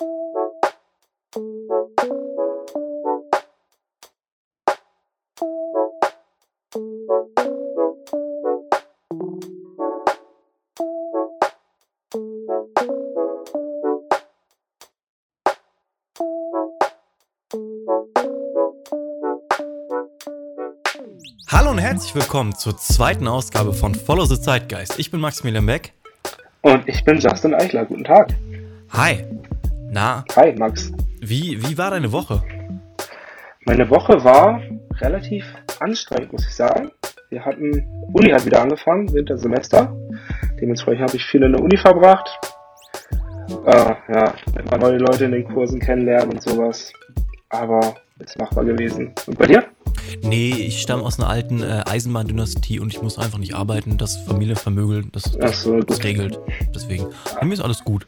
Hallo und herzlich willkommen zur zweiten Ausgabe von Follow the Zeitgeist. Ich bin Maximilian Beck. Und ich bin Justin Eichler. Guten Tag. Hi. Na, Hi, Max. wie, wie war deine Woche? Meine Woche war relativ anstrengend, muss ich sagen. Wir hatten, Uni hat wieder angefangen, Wintersemester. Dementsprechend habe ich viel in der Uni verbracht. Äh, ja, immer neue Leute in den Kursen kennenlernen und sowas. Aber ist machbar gewesen. Und bei dir? Nee, ich stamme aus einer alten äh, Eisenbahndynastie und ich muss einfach nicht arbeiten. Das Familienvermögen, das, das, so, das regelt. Deswegen, bei mir ist alles gut.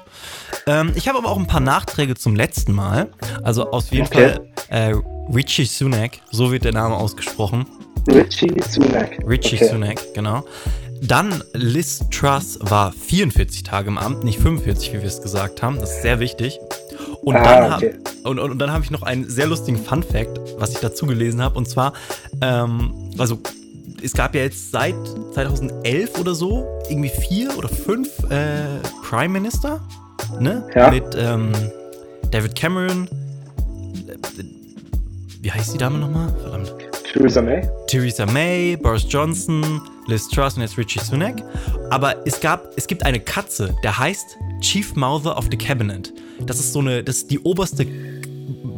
Ähm, ich habe aber auch ein paar Nachträge zum letzten Mal. Also auf jeden Okay. Fall äh, Richie Sunak, so wird der Name ausgesprochen. Richie Sunak. Richie okay. Sunak, genau. Dann Liz Truss war 44 Tage im Amt, nicht 45, wie wir es gesagt haben. Das ist sehr wichtig. Und Ah, dann okay. hab, und, und, und dann habe ich noch einen sehr lustigen Fun Fact, was ich dazu gelesen habe. Und zwar, ähm, also es gab ja jetzt seit 2011 oder so irgendwie vier oder fünf äh, Prime Minister, ne? Ja. Mit ähm, David Cameron. äh, Wie heißt die Dame nochmal? Verdammt. Theresa May. Theresa May, Boris Johnson, Liz Truss und jetzt Richie Sunak. Aber es gab, es gibt eine Katze, der heißt Chief Mouther of the Cabinet. Das ist so eine, das ist die oberste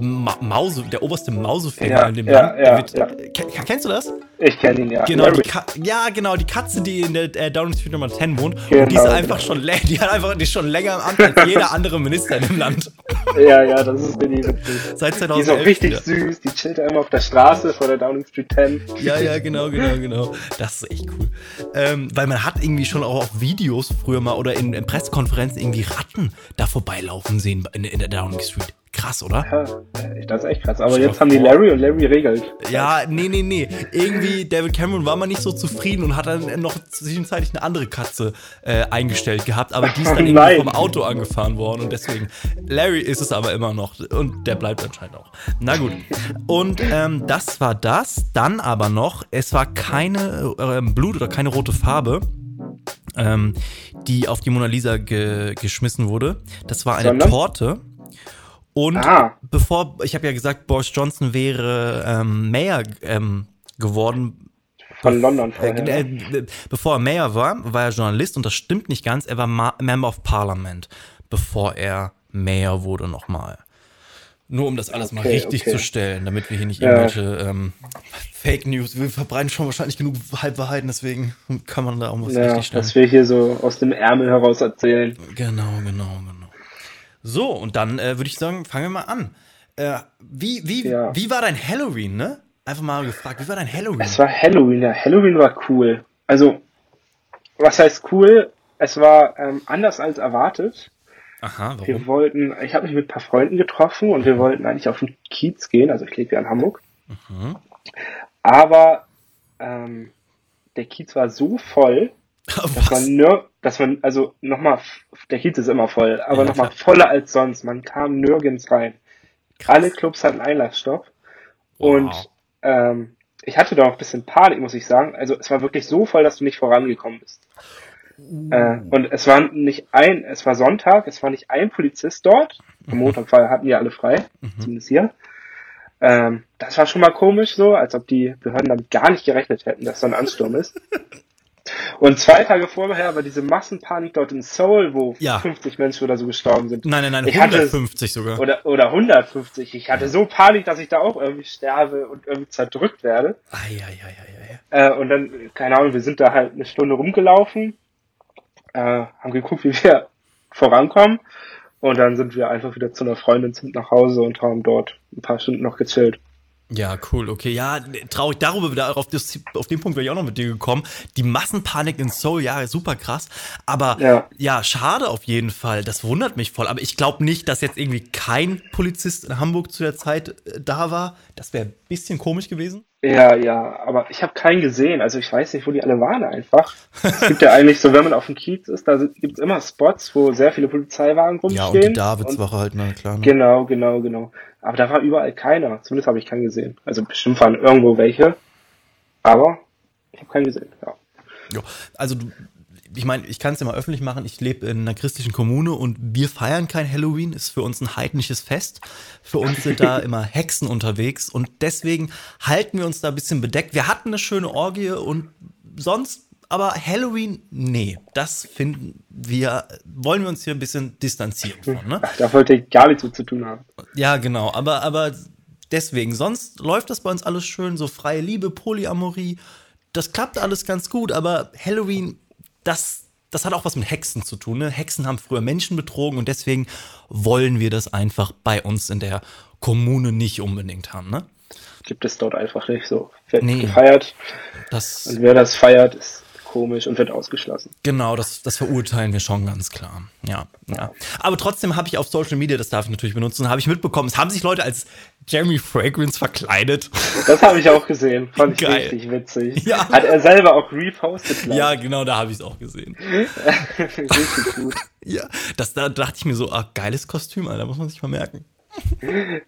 Ma Mause, der oberste Mausefänger Ja, in dem ja, Land. ja, ja. Ken- Kennst du das? Ich kenne ihn ja. Genau, die ja, genau, die Katze, die in der äh, Downing Street Nummer 10 wohnt. Genau, und die ist einfach genau. schon die hat einfach, die schon länger im Amt als jeder andere Minister in dem Land. Ja, ja, das ist really witzig. Seit Die 2011. ist auch richtig wieder. süß. Die chillt immer auf der Straße vor der Downing Street 10. Ja, ja, genau, genau, genau. Das ist echt cool. Ähm, weil man hat irgendwie schon auch auf Videos früher mal oder in, in Pressekonferenzen irgendwie Ratten da vorbeilaufen sehen in, in der Downing Street. Krass, oder? Ja, das ist echt krass. Aber jetzt haben die. Larry und Larry regelt. Ja, nee, nee, nee. Irgendwie, David Cameron war mal nicht so zufrieden und hat dann noch zwischenzeitlich eine andere Katze äh, eingestellt gehabt, aber die ist dann irgendwie nein. vom Auto angefahren worden und deswegen. Larry ist es aber immer noch und der bleibt anscheinend auch. Na gut. Und ähm, das war das. Dann aber noch, es war keine äh, Blut oder keine rote Farbe. Ähm, die auf die Mona Lisa ge geschmissen wurde. Das war eine Sondern? Torte. Und Ah. bevor, ich habe ja gesagt, Boris Johnson wäre ähm, Mayor ähm, geworden. Von London Äh, vorher. äh, bevor er Mayor war, war er Journalist und das stimmt nicht ganz. Er war Ma Member of Parliament, bevor er Mayor wurde nochmal. Nur um das alles mal Okay, richtig okay. zu stellen, damit wir hier nicht Ja. irgendwelche ähm, Fake News, wir verbreiten schon wahrscheinlich genug Halbwahrheiten, deswegen kann man da auch was ja, richtig stellen. dass wir hier so aus dem Ärmel heraus erzählen. Genau, genau, genau. So, und dann äh, würde ich sagen, fangen wir mal an. Äh, wie, wie, Ja. wie war dein Halloween, ne? Einfach mal gefragt, wie war dein Halloween? Es war Halloween, ja. Halloween war cool. Also, was heißt cool? Es war ähm, anders als erwartet. Aha, Wir warum? wollten, ich habe mich mit ein paar Freunden getroffen und wir wollten eigentlich auf den Kiez gehen, also ich lebe ja in Hamburg. Mhm. Aber ähm, der Kiez war so voll, dass man nir dass man, also nochmal, der Kiez ist immer voll, aber Ja, nochmal voller als sonst. Man kam nirgends rein. Alle Clubs hatten Einlassstopp. Und Wow. Ähm, ich hatte da auch ein bisschen Panik, muss ich sagen. Also es war wirklich so voll, dass du nicht vorangekommen bist. Äh, und es war nicht ein, es war Sonntag, es war nicht ein Polizist dort. Am Montag war, hatten die alle frei, zumindest hier. Ähm, das war schon mal komisch so, als ob die Behörden damit gar nicht gerechnet hätten, dass so ein Ansturm ist. Und zwei Tage vorher war diese Massenpanik dort in Seoul, wo Ja. 50 Menschen oder so gestorben sind. Nein, nein, nein, Ich hatte- 150 sogar. Oder, oder 150. Ich hatte so Panik, dass ich da auch irgendwie sterbe und irgendwie zerdrückt werde. Eieieiei. Äh, und dann, keine Ahnung, wir sind da halt eine Stunde rumgelaufen, äh, haben geguckt, wie wir vorankommen. Und dann sind wir einfach wieder zu einer Freundin, sind nach Hause und haben dort ein paar Stunden noch gechillt. Ja, cool, okay. Ja, traurig darüber wieder, auf, das, auf den Punkt wäre ich auch noch mit dir gekommen. Die Massenpanik in Seoul, ja, super krass. Aber ja. Ja. schade auf jeden Fall. Das wundert mich voll. Aber ich glaube nicht, dass jetzt irgendwie kein Polizist in Hamburg zu der Zeit äh, da war. Das wäre ein bisschen komisch gewesen. Ja, ja, aber ich habe keinen gesehen. Also ich weiß nicht, wo die alle waren einfach. Es gibt ja eigentlich so, wenn man auf dem Kiez ist, da gibt es immer Spots, wo sehr viele Polizeiwagen rumstehen. Ja, und die Davidswache halt, na klar. Ne? Genau, genau, genau. Aber da war überall keiner. Zumindest habe ich keinen gesehen. Also bestimmt waren irgendwo welche. Aber ich habe keinen gesehen, ja. Ja, also du, ich meine, ich kann es ja mal öffentlich machen, ich lebe in einer christlichen Kommune und wir feiern kein Halloween, ist für uns ein heidnisches Fest. Für uns sind da immer Hexen unterwegs und deswegen halten wir uns da ein bisschen bedeckt. Wir hatten eine schöne Orgie und sonst, aber Halloween, nee, das finden wir, wollen wir uns hier ein bisschen distanzieren von, ne? Da wollte ich gar nichts mit zu tun haben. Ja, genau, aber, aber deswegen, sonst läuft das bei uns alles schön, so freie Liebe, Polyamorie, das klappt alles ganz gut, aber Halloween das, das hat auch was mit Hexen zu tun. Ne? Hexen haben früher Menschen betrogen und deswegen wollen wir das einfach bei uns in der Kommune nicht unbedingt haben. Ne? Gibt es dort einfach nicht so. Wird nee, gefeiert. Das und wer das feiert, ist komisch und wird ausgeschlossen. Genau, das, das verurteilen wir schon ganz klar. Ja, ja. Aber trotzdem habe ich auf Social Media, das darf ich natürlich benutzen, habe ich mitbekommen, es haben sich Leute als Jeremy Fragrance verkleidet. Das habe ich auch gesehen. Fand ich Geil. richtig witzig. Ja. Hat er selber auch repostet. Glaub. Ja, genau, da habe ich es auch gesehen. richtig gut. Ja, das, da dachte ich mir so, ah, geiles Kostüm, Alter, muss man sich mal merken.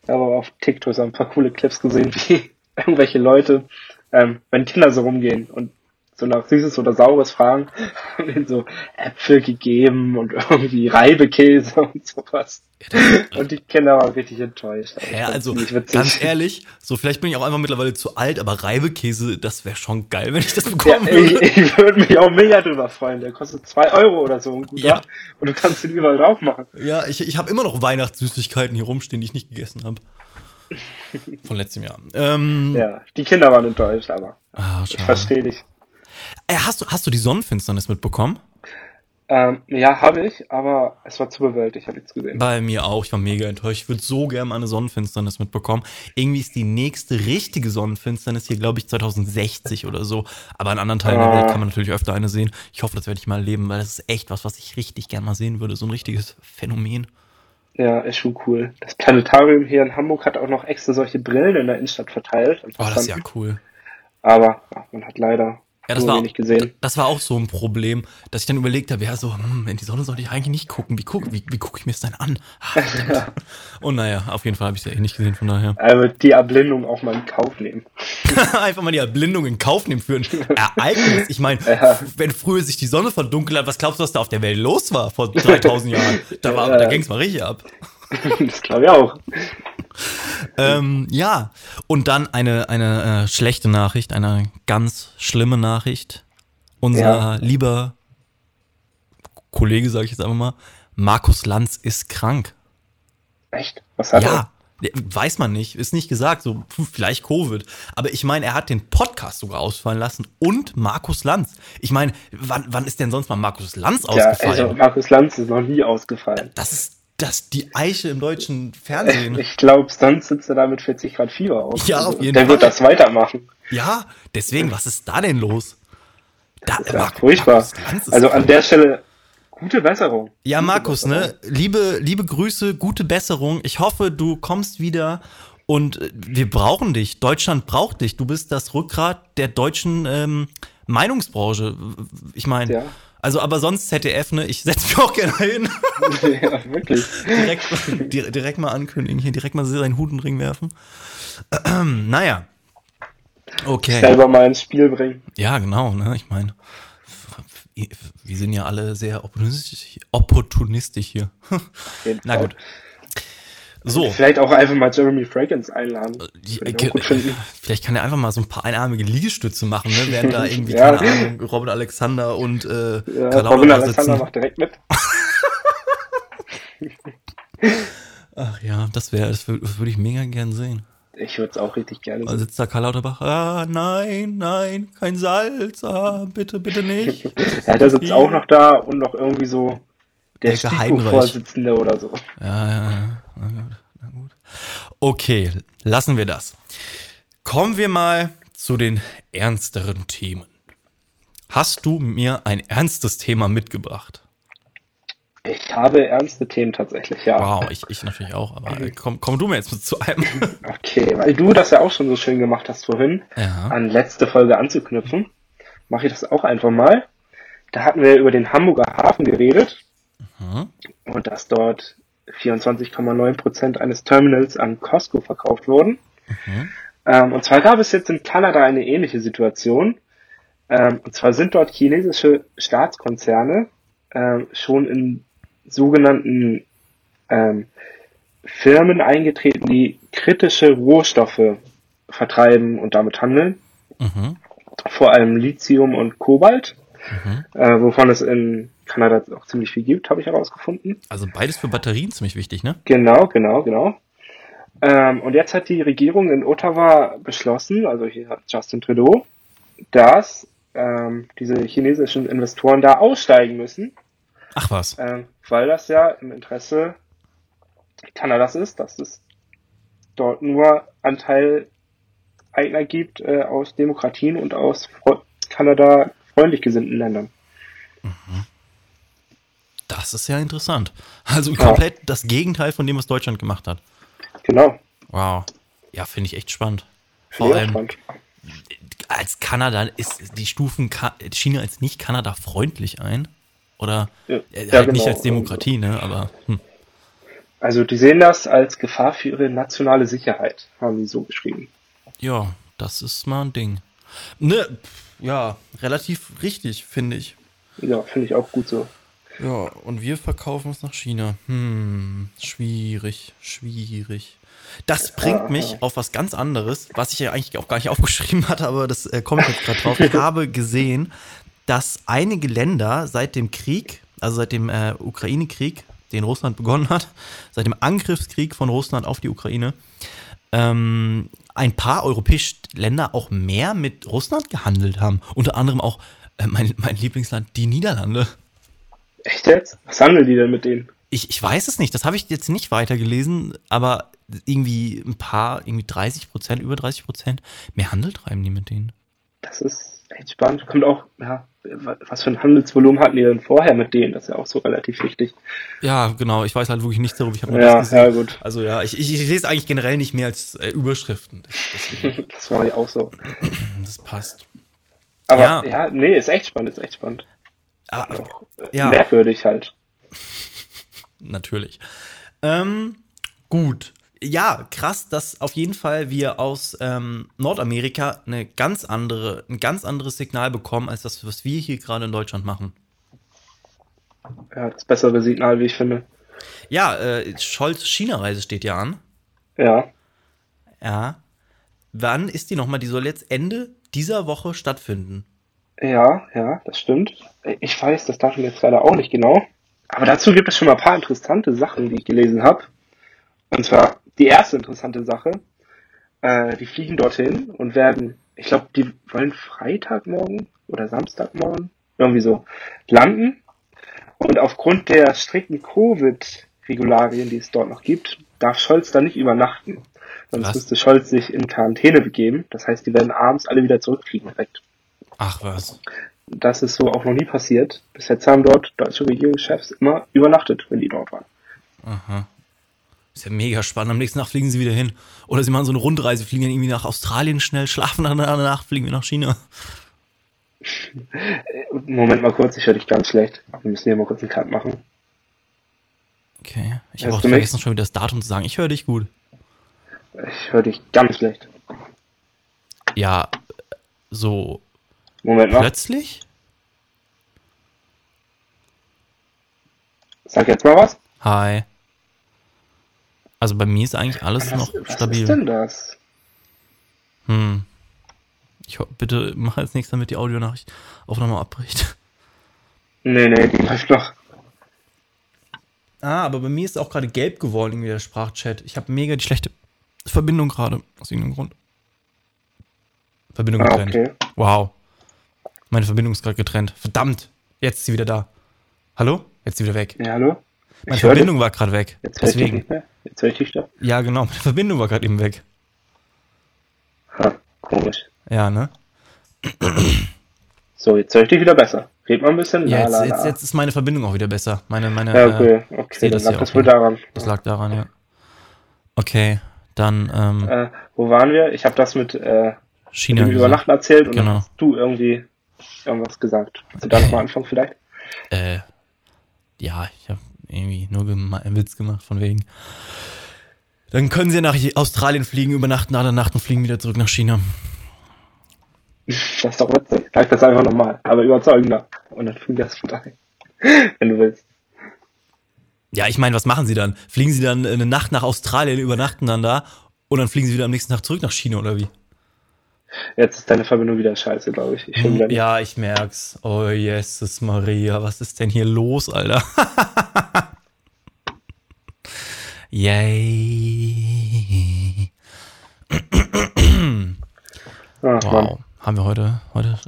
Aber auf TikTok so ein paar coole Clips gesehen, wie irgendwelche Leute, ähm, wenn Kinder so rumgehen und so nach Süßes oder Saures fragen, haben ihnen so Äpfel gegeben und irgendwie Reibekäse und sowas. Ja, und die Kinder waren richtig enttäuscht. Also ja, also ganz ehrlich, so vielleicht bin ich auch einfach mittlerweile zu alt, aber Reibekäse, das wäre schon geil, wenn ich das bekommen ja. Ich, ich würde mich auch mega drüber freuen. Der kostet zwei Euro oder so, guter. Ja. Und du kannst ihn überall drauf machen. Ja, ich, ich habe immer noch Weihnachtssüßigkeiten hier rumstehen, die ich nicht gegessen habe. Von letztem Jahr. Ähm, ja, die Kinder waren enttäuscht, aber ah, ich verstehe dich. Äh, hast, du, hast du die Sonnenfinsternis mitbekommen? Ähm, ja, habe ich, aber es war zu bewölkt, ich habe nichts gesehen. Bei mir auch, ich war mega enttäuscht. Ich würde so gerne eine Sonnenfinsternis mitbekommen. Irgendwie ist die nächste richtige Sonnenfinsternis hier, glaube ich, 2060 oder so. Aber in anderen Teilen ah. der Welt kann man natürlich öfter eine sehen. Ich hoffe, das werde ich mal erleben, weil das ist echt was, was ich richtig gerne mal sehen würde. So ein richtiges Phänomen. Ja, ist schon cool. Das Planetarium hier in Hamburg hat auch noch extra solche Brillen in der Innenstadt verteilt. Oh, das ist ja cool. Aber ja, man hat leider ja, das war, das war auch so ein Problem, dass ich dann überlegt habe, ja, so, hm, in die Sonne sollte ich eigentlich nicht gucken. Wie gucke wie, wie guck ich mir das denn an? Ah, Und naja, auf jeden Fall habe ich es ja eh nicht gesehen, von daher. Also die Erblindung auch mal in Kauf nehmen. Einfach mal die Erblindung in Kauf nehmen für ein Ereignis. Ich meine, ja. wenn früher sich die Sonne verdunkelt hat, was glaubst du, was da auf der Welt los war vor 3000 Jahren? Da, war, ja. da ging es mal richtig ab. das glaube ich auch. ähm, ja, und dann eine, eine äh, schlechte Nachricht, eine ganz schlimme Nachricht. Unser ja. lieber Kollege, sage ich jetzt einfach mal, Markus Lanz ist krank. Echt? Was hat ja, er? Weiß man nicht, ist nicht gesagt, so vielleicht Covid. Aber ich meine, er hat den Podcast sogar ausfallen lassen und Markus Lanz. Ich meine, wann, wann ist denn sonst mal Markus Lanz ausgefallen? Ja, also Markus Lanz ist noch nie ausgefallen. Das ist das die Eiche im deutschen Fernsehen. Ich glaube, sonst sitzt er da mit 40 Grad Fieber aus. Ja, auf jeden Der Fall. Der wird das weitermachen. Ja, deswegen, was ist da denn los? Da, das ist ja furchtbar. Also an der Stelle gute Besserung. Ja, Markus, ne? Liebe, liebe Grüße, gute Besserung. Ich hoffe, du kommst wieder und äh, wir brauchen dich. Deutschland braucht dich. Du bist das Rückgrat der deutschen ähm, Meinungsbranche. Ich meine, ja. Also, aber sonst ZDF, ne? Ich setze mich auch gerne hin. ja, wirklich. direkt, direkt mal ankündigen, hier direkt mal seinen Hut in den Ring werfen. Naja. Okay. Selber mal ins Spiel bringen. Ja, genau, ne? Ich meine, wir sind ja alle sehr opportunistisch, opportunistisch hier. Na gut. So. Vielleicht auch einfach mal Jeremy Fragrance einladen. Äh, vielleicht kann er einfach mal so ein paar einarmige Liegestütze machen, ne? während da irgendwie, ja. keine Ahnung, Robin Alexander und äh, ja, Robin Alexander macht direkt mit. Ach ja, das wäre, das würde würd ich mega gern sehen. Ich würde es auch richtig gerne sehen. Da sitzt da Karl Lauterbach, ah, nein, nein, kein Salz, ah, bitte, bitte nicht. ja, der sitzt auch noch da und noch irgendwie so der STIKO-Vorsitzende oder so. Ja, ja, ja. Na gut, na gut. Okay, lassen wir das. Kommen wir mal zu den ernsteren Themen. Hast du mir ein ernstes Thema mitgebracht? Ich Ich habe ernste Themen tatsächlich, ja. Wow, ich, ich natürlich auch, aber äh, komm, komm du mir jetzt zu einem. Okay, weil du das ja auch schon so schön gemacht hast vorhin, Ja. an letzte Folge anzuknüpfen, mache ich das auch einfach mal. Da hatten wir über den Hamburger Hafen geredet Mhm. und dass dort 24,9 Prozent eines Terminals an Costco verkauft wurden. Ähm, und zwar gab es jetzt in Kanada eine ähnliche Situation. Ähm, und zwar sind dort chinesische Staatskonzerne ähm, schon in sogenannten ähm, Firmen eingetreten, die kritische Rohstoffe vertreiben und damit handeln. Mhm. Vor allem Lithium und Kobalt, Mhm. äh, wovon es in Kanada auch ziemlich viel gibt, habe ich herausgefunden. Also beides für Batterien ziemlich wichtig, ne? Genau, genau, genau. Ähm, und jetzt hat die Regierung in Ottawa beschlossen, also hier hat Justin Trudeau, dass ähm, diese chinesischen Investoren da aussteigen müssen, Ach was. ähm, weil das ja im Interesse Kanadas ist, dass es dort nur Anteileigner gibt äh, aus Demokratien und aus Kanada freundlich gesinnten Ländern. Das ist ja interessant. Also komplett das Gegenteil von dem, was Deutschland gemacht hat. Genau. Wow. Ja, finde ich echt spannend. Vor allem spannend. als Kanada ist die Stufen China als nicht Kanada freundlich ein. Oder Ja, äh, ja, halt nicht genau. als Demokratie, ne? Aber hm. Also die sehen das als Gefahr für ihre nationale Sicherheit, haben die so geschrieben. ja, das ist mal ein Ding. Ne, ja, relativ richtig, finde ich. Ja, finde ich auch gut so. Ja, und wir verkaufen es nach China. Hm, schwierig, schwierig. Das bringt mich auf was ganz anderes, was ich ja eigentlich auch gar nicht aufgeschrieben hatte, aber das äh, kommt jetzt gerade drauf. Ich habe gesehen, dass einige Länder seit dem Krieg, also seit dem äh, Ukraine-Krieg, den Russland begonnen hat, seit dem Angriffskrieg von Russland auf die Ukraine, ähm, ein paar europäische Länder auch mehr mit Russland gehandelt haben. Unter anderem auch äh, mein, mein Lieblingsland, die Niederlande. Echt jetzt? Was handeln die denn mit denen? Ich, ich weiß es nicht, das habe ich jetzt nicht weitergelesen, aber irgendwie ein paar, irgendwie 30 Prozent, über 30 Prozent mehr Handel treiben die mit denen. Das ist echt spannend. Kommt auch, ja, was für ein Handelsvolumen hatten die denn vorher mit denen? Das ist ja auch so relativ wichtig. Ja, genau, ich weiß halt wirklich nichts darüber, ich habe Ja, das gesehen. ja, gut. Also ja, ich, ich, ich lese eigentlich generell nicht mehr als äh, Überschriften. Das war ja auch so. das passt. Aber Ja. ja, nee, ist echt spannend, ist echt spannend. Ah, Ja. Merkwürdig halt. natürlich. Ähm, gut. Ja, krass, dass auf jeden Fall wir aus ähm, Nordamerika eine ganz andere, ein ganz anderes Signal bekommen, als das, was wir hier gerade in Deutschland machen. Ja, das bessere Signal, wie ich finde. Ja, äh, Scholz China-Reise steht ja an. Ja. Ja. Wann ist die nochmal? Die soll jetzt Ende dieser Woche stattfinden. Ja, ja, das stimmt. Ich weiß das Datum jetzt leider auch nicht genau. Aber dazu gibt es schon mal ein paar interessante Sachen, die ich gelesen habe. Und zwar die erste interessante Sache. Äh, die fliegen dorthin und werden, ich glaube, die wollen Freitagmorgen oder Samstagmorgen, irgendwie so, landen. Und aufgrund der strikten Covid-Regularien, die es dort noch gibt, darf Scholz da nicht übernachten. Sonst Was? müsste Scholz sich in Quarantäne begeben. Das heißt, die werden abends alle wieder zurückfliegen direkt. Ach was. Das ist so auch noch nie passiert. Bis jetzt haben dort deutsche Regierungschefs immer übernachtet, wenn die dort waren. Aha. Ist ja mega spannend. Am nächsten Tag fliegen sie wieder hin. Oder sie machen so eine Rundreise, fliegen dann irgendwie nach Australien schnell, schlafen dann danach, fliegen wir nach China. Moment mal kurz, ich höre dich ganz schlecht. Wir müssen hier mal kurz einen Cut machen. Okay. Ich habe auch vergessen, schon wieder das Datum zu sagen. Ich höre dich gut. Ich höre dich ganz schlecht. Ja, so Moment mal, plötzlich? sag jetzt mal was. Hi. Also bei mir ist eigentlich alles Was, noch was ist stabil. denn das? Hm. Ich ho- bitte mach jetzt nichts, damit die Audionachricht Aufnahme abbricht. Nee, nee, die läuft noch. Ah, aber bei mir ist auch gerade gelb geworden, irgendwie der Sprachchat. Ich habe mega die schlechte Verbindung gerade, aus irgendeinem Grund. Verbindung Ah, getrennt. okay. Wow. Meine Verbindung ist gerade getrennt. Verdammt. Jetzt ist sie wieder da. Hallo? Jetzt ist sie wieder weg. Ja, hallo? Meine Ich. Verbindung war gerade weg. Jetzt höre ich Deswegen. nicht mehr. Jetzt höre ich dich da. Ja, genau. Meine Verbindung war gerade eben weg. Ha, komisch. Ja, ne? So, jetzt höre ich dich wieder besser. Red mal ein bisschen. Ja, jetzt, la, jetzt, la. jetzt ist meine Verbindung auch wieder besser. Meine, meine, Ja, okay, äh, okay, das lag das wohl nicht. daran. das lag daran, ja. Okay, dann ähm, Äh, wo waren wir? Ich habe das mit äh, China. dem gesagt. Übernachten erzählt und Genau. du irgendwie irgendwas gesagt. Willst du da nochmal anfangen vielleicht? Äh, ja, ich habe irgendwie nur einen Witz gemacht von wegen. Dann können sie nach Australien fliegen, übernachten alle Nacht und fliegen wieder zurück nach China. Das ist doch witzig. Sag das einfach nochmal, aber überzeugender. Und dann fühl das vorbei. Wenn du willst. Ja, ich meine, was machen sie dann? Fliegen sie dann eine Nacht nach Australien, übernachten dann da und dann fliegen sie wieder am nächsten Tag zurück nach China oder wie? Jetzt ist deine Verbindung wieder scheiße, glaube ich. ich hm, Ja, ich merk's. Oh, Jesus Maria, was ist denn hier los, Alter? Yay. Ach, Mann. Wow. Haben wir heute, heute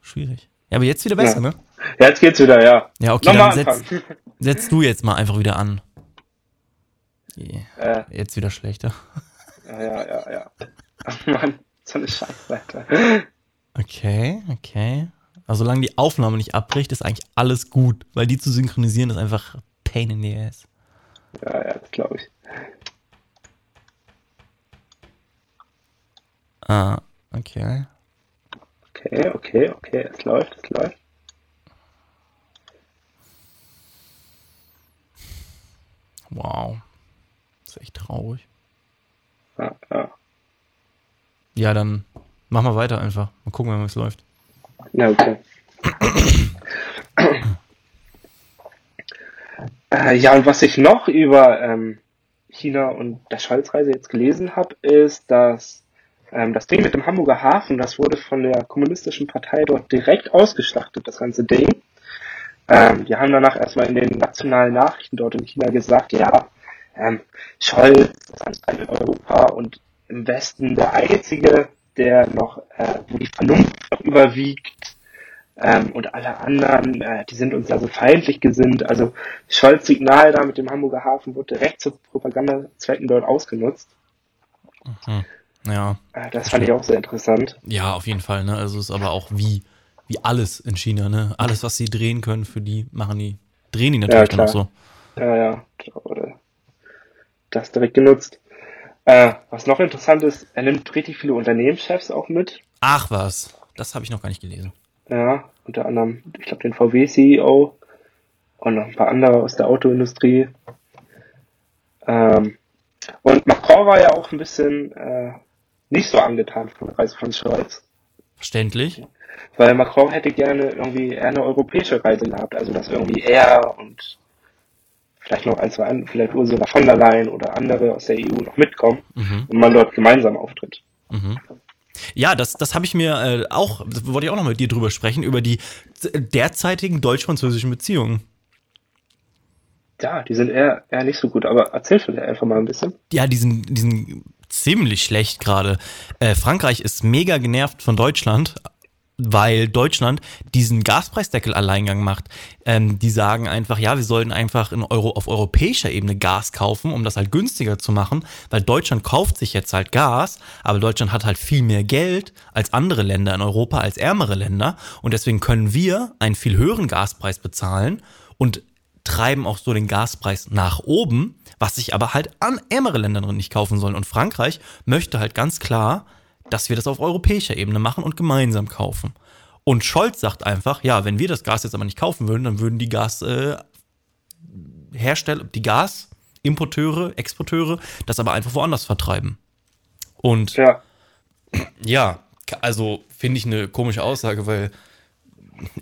schwierig. Ja, aber jetzt wieder besser, Ja. ne? Ja, jetzt geht's wieder, ja. Ja, okay, Nochmal dann setz, anfangen. setz du jetzt mal einfach wieder an. Yeah. Äh, Jetzt wieder schlechter. ja, ja, ja, ja. Ach, Mann, so eine Scheiße, Alter. Okay, okay. Also solange die Aufnahme nicht abbricht, ist eigentlich alles gut, weil die zu synchronisieren ist einfach pain in the ass. Ja, ja, das glaube ich. Ah, okay. Okay, okay, okay, es läuft, es läuft. Wow. Das ist echt traurig. Ja, ja. Ja, dann mach mal weiter einfach. Mal gucken, wie es läuft. Ja, okay. äh, ja, und was ich noch über ähm, China und der Scholz-Reise jetzt gelesen habe, ist, dass ähm, das Ding mit dem Hamburger Hafen, das wurde von der kommunistischen Partei dort direkt ausgeschlachtet, das ganze Ding. Ähm, die haben danach erstmal in den nationalen Nachrichten dort in China gesagt, ja, ähm, Scholz ist anscheinend in Europa und im Westen der Einzige, der noch, äh, wo die Vernunft noch überwiegt, ähm, und alle anderen, äh, die sind uns also feindlich gesinnt. Also Scholz Signal da mit dem Hamburger Hafen wurde direkt zu Propagandazwecken dort ausgenutzt. Hm. Ja. Äh, das fand ich auch sehr interessant. Ja, auf jeden Fall, ne? Also es ist aber auch wie, wie alles in China, ne? Alles, was sie drehen können, für die machen die, drehen die natürlich dann auch so. Ja, ja, das direkt genutzt. Äh, was noch interessant ist, er nimmt richtig viele Unternehmenschefs auch mit. Ach was, das habe ich noch gar nicht gelesen. Ja, unter anderem, ich glaube, den VW-CEO und noch ein paar andere aus der Autoindustrie. Ähm, und Macron war ja auch ein bisschen äh, nicht so angetan von der Reise von Scholz. Verständlich. Weil Macron hätte gerne irgendwie eher eine europäische Reise gehabt. Also, dass irgendwie er und vielleicht noch ein, zwei andere, vielleicht Ursula von der Leyen oder andere aus der EU noch mitkommen Mhm. und man dort gemeinsam auftritt. Mhm. Ja, das, das habe ich mir äh, auch, das wollte ich auch noch mit dir drüber sprechen, über die derzeitigen deutsch-französischen Beziehungen. Ja, die sind eher, eher nicht so gut, aber erzähl vielleicht einfach mal ein bisschen. Ja, die sind, die sind ziemlich schlecht gerade. Äh, Frankreich ist mega genervt von Deutschland, weil Deutschland diesen Gaspreisdeckel-Alleingang macht. Ähm, die sagen einfach, ja, wir sollten einfach in Euro, auf europäischer Ebene Gas kaufen, um das halt günstiger zu machen, weil Deutschland kauft sich jetzt halt Gas, aber Deutschland hat halt viel mehr Geld als andere Länder in Europa, als ärmere Länder und deswegen können wir einen viel höheren Gaspreis bezahlen und treiben auch so den Gaspreis nach oben, was sich aber halt an ärmere Länder nicht kaufen sollen. Und Frankreich möchte halt ganz klar, dass wir das auf europäischer Ebene machen und gemeinsam kaufen. Und Scholz sagt einfach, ja, wenn wir das Gas jetzt aber nicht kaufen würden, dann würden die Gas äh, die Gasimporteure, Exporteure das aber einfach woanders vertreiben. Und Ja, ja, also finde ich eine komische Aussage, weil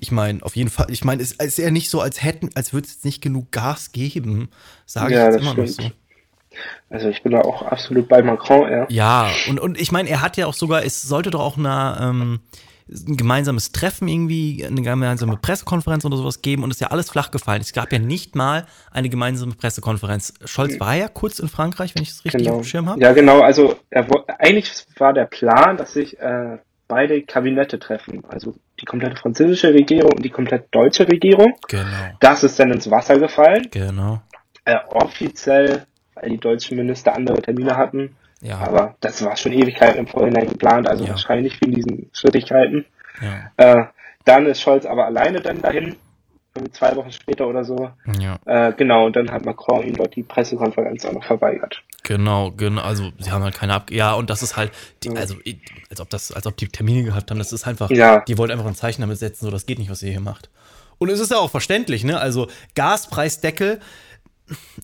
ich meine, auf jeden Fall, ich meine, es ist ja nicht so, als hätten, als würde es jetzt nicht genug Gas geben, sage Ja, ich jetzt immer noch so. Also ich bin da auch absolut bei Macron, ja. Ja, und, und ich meine, er hat ja auch sogar, es sollte doch auch eine, ähm, ein gemeinsames Treffen irgendwie, eine gemeinsame Pressekonferenz oder sowas geben und ist ja alles flach gefallen. Es gab ja nicht mal eine gemeinsame Pressekonferenz. Scholz war ja kurz in Frankreich, wenn ich es richtig Genau. auf dem Schirm habe. Ja, genau, also er, eigentlich war der Plan, dass sich äh, beide Kabinette treffen. Also die komplette französische Regierung und die komplett deutsche Regierung. Genau, Das ist dann ins Wasser gefallen. genau. Äh, offiziell, weil die deutschen Minister andere Termine hatten. Ja, Aber das war schon Ewigkeiten im Vorhinein geplant, also Ja. wahrscheinlich wegen diesen Schwierigkeiten. ja. Äh, dann ist Scholz aber alleine dann dahin, zwei Wochen später oder so. Ja. Äh, genau, und dann hat Macron ihm dort die Pressekonferenz auch noch verweigert. Genau, genau. Also sie haben halt keine Ab Ja, und das ist halt, die, also als ob das, als ob die Termine gehabt haben, das ist einfach, Ja. die wollen einfach ein Zeichen damit setzen, so das geht nicht, was ihr hier macht. Und es ist ja auch verständlich, ne? Also Gaspreisdeckel,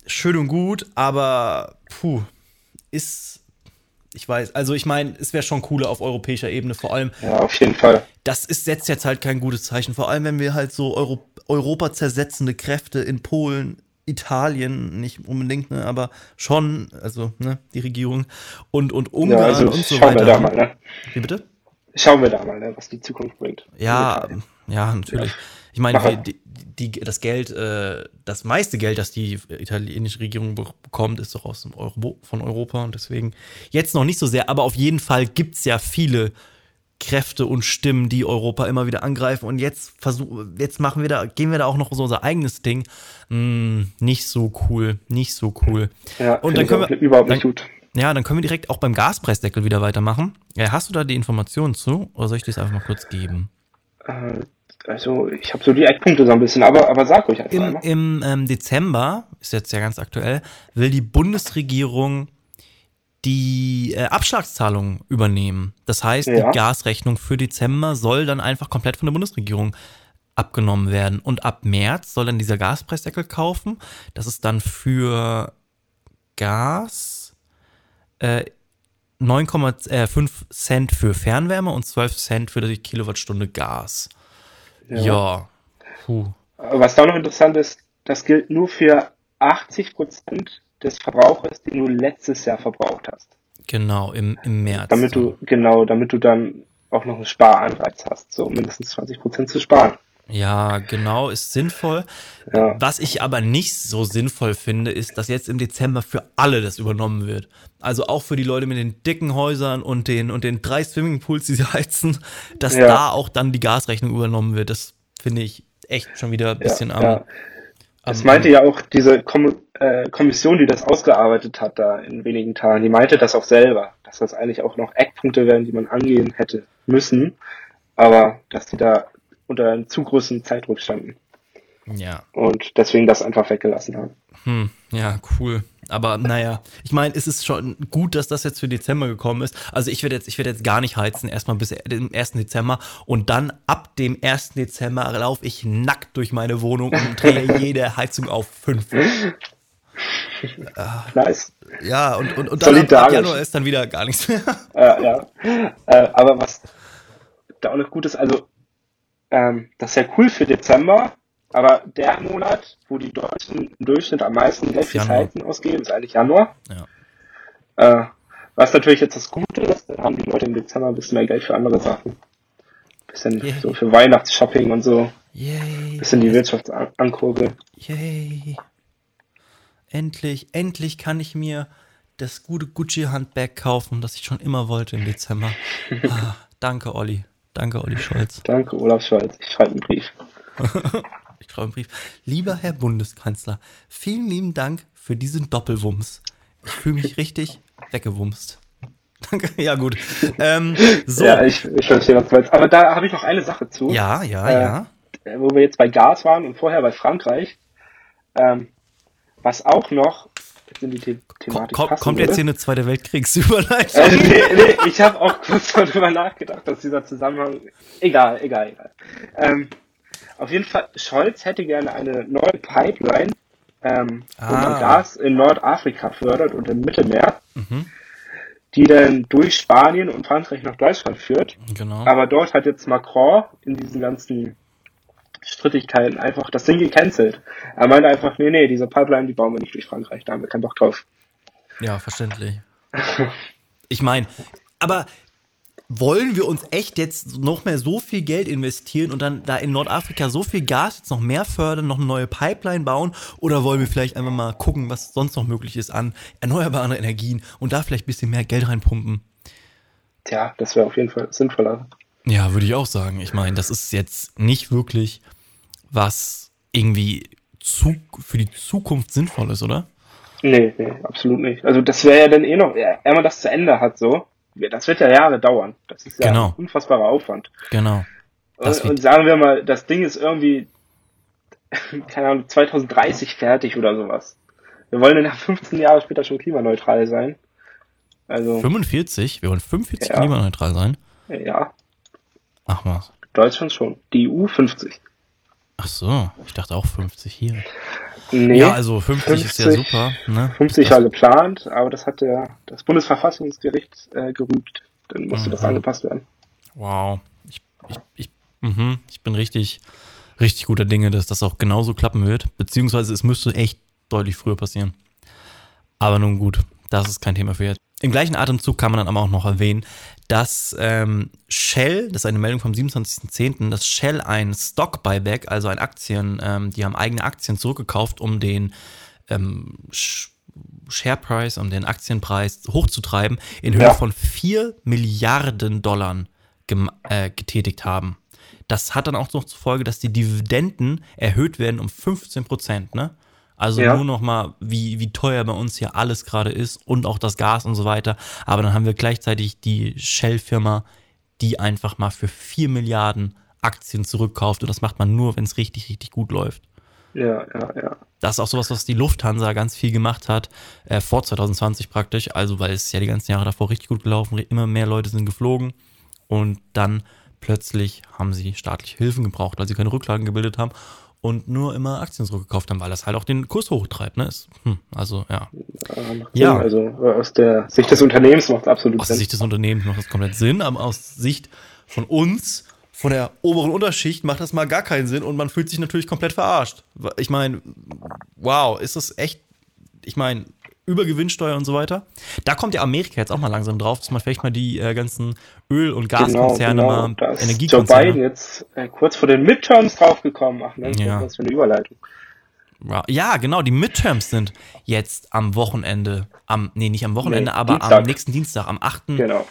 schön und gut, aber puh, ist. Ich weiß, also ich meine, es wäre schon cooler auf europäischer Ebene, vor allem, Ja, auf jeden Fall. das ist, setzt jetzt halt kein gutes Zeichen. Vor allem, wenn wir halt so Euro, Europa zersetzende Kräfte in Polen, Italien, nicht unbedingt, ne, aber schon, also ne, die Regierung und, und Ja, Ungarn also und so schauen wir weiter. da mal, ne? Wie bitte? Schauen wir da mal, ne, was die Zukunft bringt. Ja, ja, natürlich. Ich meine, wir- die, die, das Geld, äh, das meiste Geld, das die italienische Regierung be bekommt, ist doch aus dem Euro von Europa und deswegen jetzt noch nicht so sehr, aber auf jeden Fall gibt es ja viele Kräfte und Stimmen, die Europa immer wieder angreifen und jetzt versuchen, jetzt machen wir da, gehen wir da auch noch so unser eigenes Ding. Hm, nicht so cool, nicht so cool. Ja, und dann können wir überhaupt nicht gut. Ja, dann können wir direkt auch beim Gaspreisdeckel wieder weitermachen. Ja, hast du da die Informationen zu oder soll ich dir das einfach mal kurz geben? Äh, also, ich habe so die Eckpunkte so ein bisschen, aber, aber sag ruhig einfach Im, einmal. im ähm, Dezember, ist jetzt ja ganz aktuell, will die Bundesregierung die äh, Abschlagszahlungen übernehmen. Das heißt, Ja. die Gasrechnung für Dezember soll dann einfach komplett von der Bundesregierung abgenommen werden. Und ab März soll dann dieser Gaspreisdeckel kaufen. Das ist dann für Gas äh, 9,5 Cent für Fernwärme und 12 Cent für die Kilowattstunde Gas. Ja. Puh. Was da noch interessant ist, das gilt nur für 80 Prozent des Verbrauchers, den du letztes Jahr verbraucht hast. Genau, im, im März. Damit du, genau, damit du dann auch noch einen Sparanreiz hast, so mindestens 20 Prozent zu sparen. Ja, genau, ist sinnvoll. Ja. Was ich aber nicht so sinnvoll finde, ist, dass jetzt im Dezember für alle das übernommen wird. Also auch für die Leute mit den dicken Häusern und den, und den drei Swimmingpools, die sie heizen, dass Ja. da auch dann die Gasrechnung übernommen wird. Das finde ich echt schon wieder ein bisschen ja, am, ja. Am- meinte ja auch diese Kom äh, Kommission, die das ausgearbeitet hat da in wenigen Tagen, die meinte das auch selber, dass das eigentlich auch noch Eckpunkte wären, die man angehen hätte müssen, aber dass die da unter einem zu großen Zeitdruck standen ja. und deswegen das einfach weggelassen haben. Hm, ja, cool. Aber naja, ich meine, es ist schon gut, dass das jetzt für Dezember gekommen ist. Also ich werde jetzt, ich werde jetzt gar nicht heizen, erstmal bis dem 1. Dezember und dann ab dem 1. Dezember laufe ich nackt durch meine Wohnung und drehe jede Heizung auf 5. Nice. Ja, und, und, und dann ab. Januar ist dann wieder gar nichts mehr. Äh, ja. Äh, aber was da auch noch gut ist, also ähm, das ist ja cool für Dezember, aber der Monat, wo die Deutschen im Durchschnitt am meisten Geld für. Heizen ausgeben, ist eigentlich Januar. Ja. Äh, was natürlich jetzt das Gute ist, dann haben die Leute im Dezember ein bisschen mehr Geld für andere Sachen. Bisschen Yay. so für Weihnachtsshopping und so. Yay. Bisschen die Wirtschaft an- ankurbeln. Yay. Endlich, endlich kann ich mir das gute Gucci-Handbag kaufen, das ich schon immer wollte im Dezember. Ah, danke, Olli. Danke, Olli Scholz. Danke, Olaf Scholz. Ich schreibe einen Brief. Ich schreibe einen Brief. Lieber Herr Bundeskanzler, vielen lieben Dank für diesen Doppelwumms. Ich fühle mich richtig weggewumst. Danke, ja gut. Ähm, so, Ja, ja, ich, ich verstehe, was du meinst. Aber da habe ich noch eine Sache zu. ja, ja, Äh, äh, wo wir jetzt bei Gas waren und vorher bei Frankreich, ähm, was auch noch, sind die The Thematik ko passen kommt jetzt hier eine Zweite Weltkriegsüberleitung? äh, nee, nee, ich habe auch kurz darüber nachgedacht, dass dieser Zusammenhang, egal, egal, egal. Ähm, auf jeden Fall, Scholz hätte gerne eine neue Pipeline, ähm, wo Ah. man Gas in Nordafrika fördert und im Mittelmeer, Mhm. die dann durch Spanien und Frankreich nach Deutschland führt. Genau. Aber dort hat jetzt Macron in diesen ganzen Strittigkeiten einfach das Ding gecancelt. Er meinte einfach, nee, nee, diese Pipeline, die bauen wir nicht durch Frankreich, da haben wir keinen Bock drauf. Ja, verständlich. Ich meine, aber wollen wir uns echt jetzt noch mehr so viel Geld investieren und dann da in Nordafrika so viel Gas jetzt noch mehr fördern, noch eine neue Pipeline bauen? Oder wollen wir vielleicht einfach mal gucken, was sonst noch möglich ist an erneuerbaren Energien und da vielleicht ein bisschen mehr Geld reinpumpen? Tja, das wäre auf jeden Fall sinnvoller. Ja, würde ich auch sagen. Ich meine, das ist jetzt nicht wirklich was irgendwie zu, für die Zukunft sinnvoll ist, oder? Nee, nee, absolut nicht. Also das wäre ja dann eh noch, wenn man das zu Ende hat, so, das wird ja Jahre dauern. Das ist ja Genau. ein unfassbarer Aufwand. Genau. Und, und sagen wir mal, das Ding ist irgendwie, keine Ahnung, 2030 fertig oder sowas. Wir wollen dann 15 Jahre später schon klimaneutral sein. Also. 45? Wir wollen 45 ja. klimaneutral sein? Ja. Ach was. Deutschland schon. Die EU 50. Ach so, ich dachte auch 50 hier. Nee, ja, also 50, 50 ist ja super. Ne? 50 war geplant, aber das hat der, das Bundesverfassungsgericht äh, gerügt. Dann musste mhm. das angepasst werden. Wow. Ich, ich, ich, mh, ich bin richtig, richtig guter Dinge, dass das auch genauso klappen wird. Beziehungsweise es müsste echt deutlich früher passieren. Aber nun gut, das ist kein Thema für jetzt. Im gleichen Atemzug kann man dann aber auch noch erwähnen, dass ähm, Shell, das ist eine Meldung vom 27.10., dass Shell ein Stock Buyback, also ein Aktien, ähm, die haben eigene Aktien zurückgekauft, um den ähm, Share Price, um den Aktienpreis hochzutreiben, in Höhe ja. von 4 Milliarden Dollar äh, getätigt haben. Das hat dann auch noch zur Folge, dass die Dividenden erhöht werden um 15 Prozent, ne? Also ja. nur noch mal, wie, wie teuer bei uns hier alles gerade ist und auch das Gas und so weiter. Aber dann haben wir gleichzeitig die Shell-Firma, die einfach mal für 4 Milliarden Aktien zurückkauft. Und das macht man nur, wenn es richtig, richtig gut läuft. Ja, ja, ja. Das ist auch sowas, was die Lufthansa ganz viel gemacht hat, äh, vor 2020 praktisch. Also, weil es ja die ganzen Jahre davor richtig gut gelaufen, immer mehr Leute sind geflogen. Und dann plötzlich haben sie staatliche Hilfen gebraucht, weil sie keine Rücklagen gebildet haben und nur immer Aktien zurückgekauft haben, weil das halt auch den Kurs hochtreibt. Ne? Ist, hm, also ja. Ja, also äh, aus der Sicht des Unternehmens macht es absolut aus Sinn. Aus der Sicht des Unternehmens macht das komplett Sinn, aber aus Sicht von uns, von der oberen Unterschicht, macht das mal gar keinen Sinn und man fühlt sich natürlich komplett verarscht. Ich meine, wow, ist das echt, ich meine, über Gewinnsteuer und so weiter. Da kommt ja Amerika jetzt auch mal langsam drauf, dass man vielleicht mal die äh, ganzen Öl- und genau, Gaskonzerne genau, genau. mal, Energiekonzerne. Joe Biden jetzt äh, kurz vor den Midterms draufgekommen. Ach, ne? Ja. Was für eine Überleitung. Ja, genau, die Midterms sind jetzt am Wochenende, am, nee, nicht am Wochenende, nee, aber Dienstag. am nächsten Dienstag, am 8. Genau.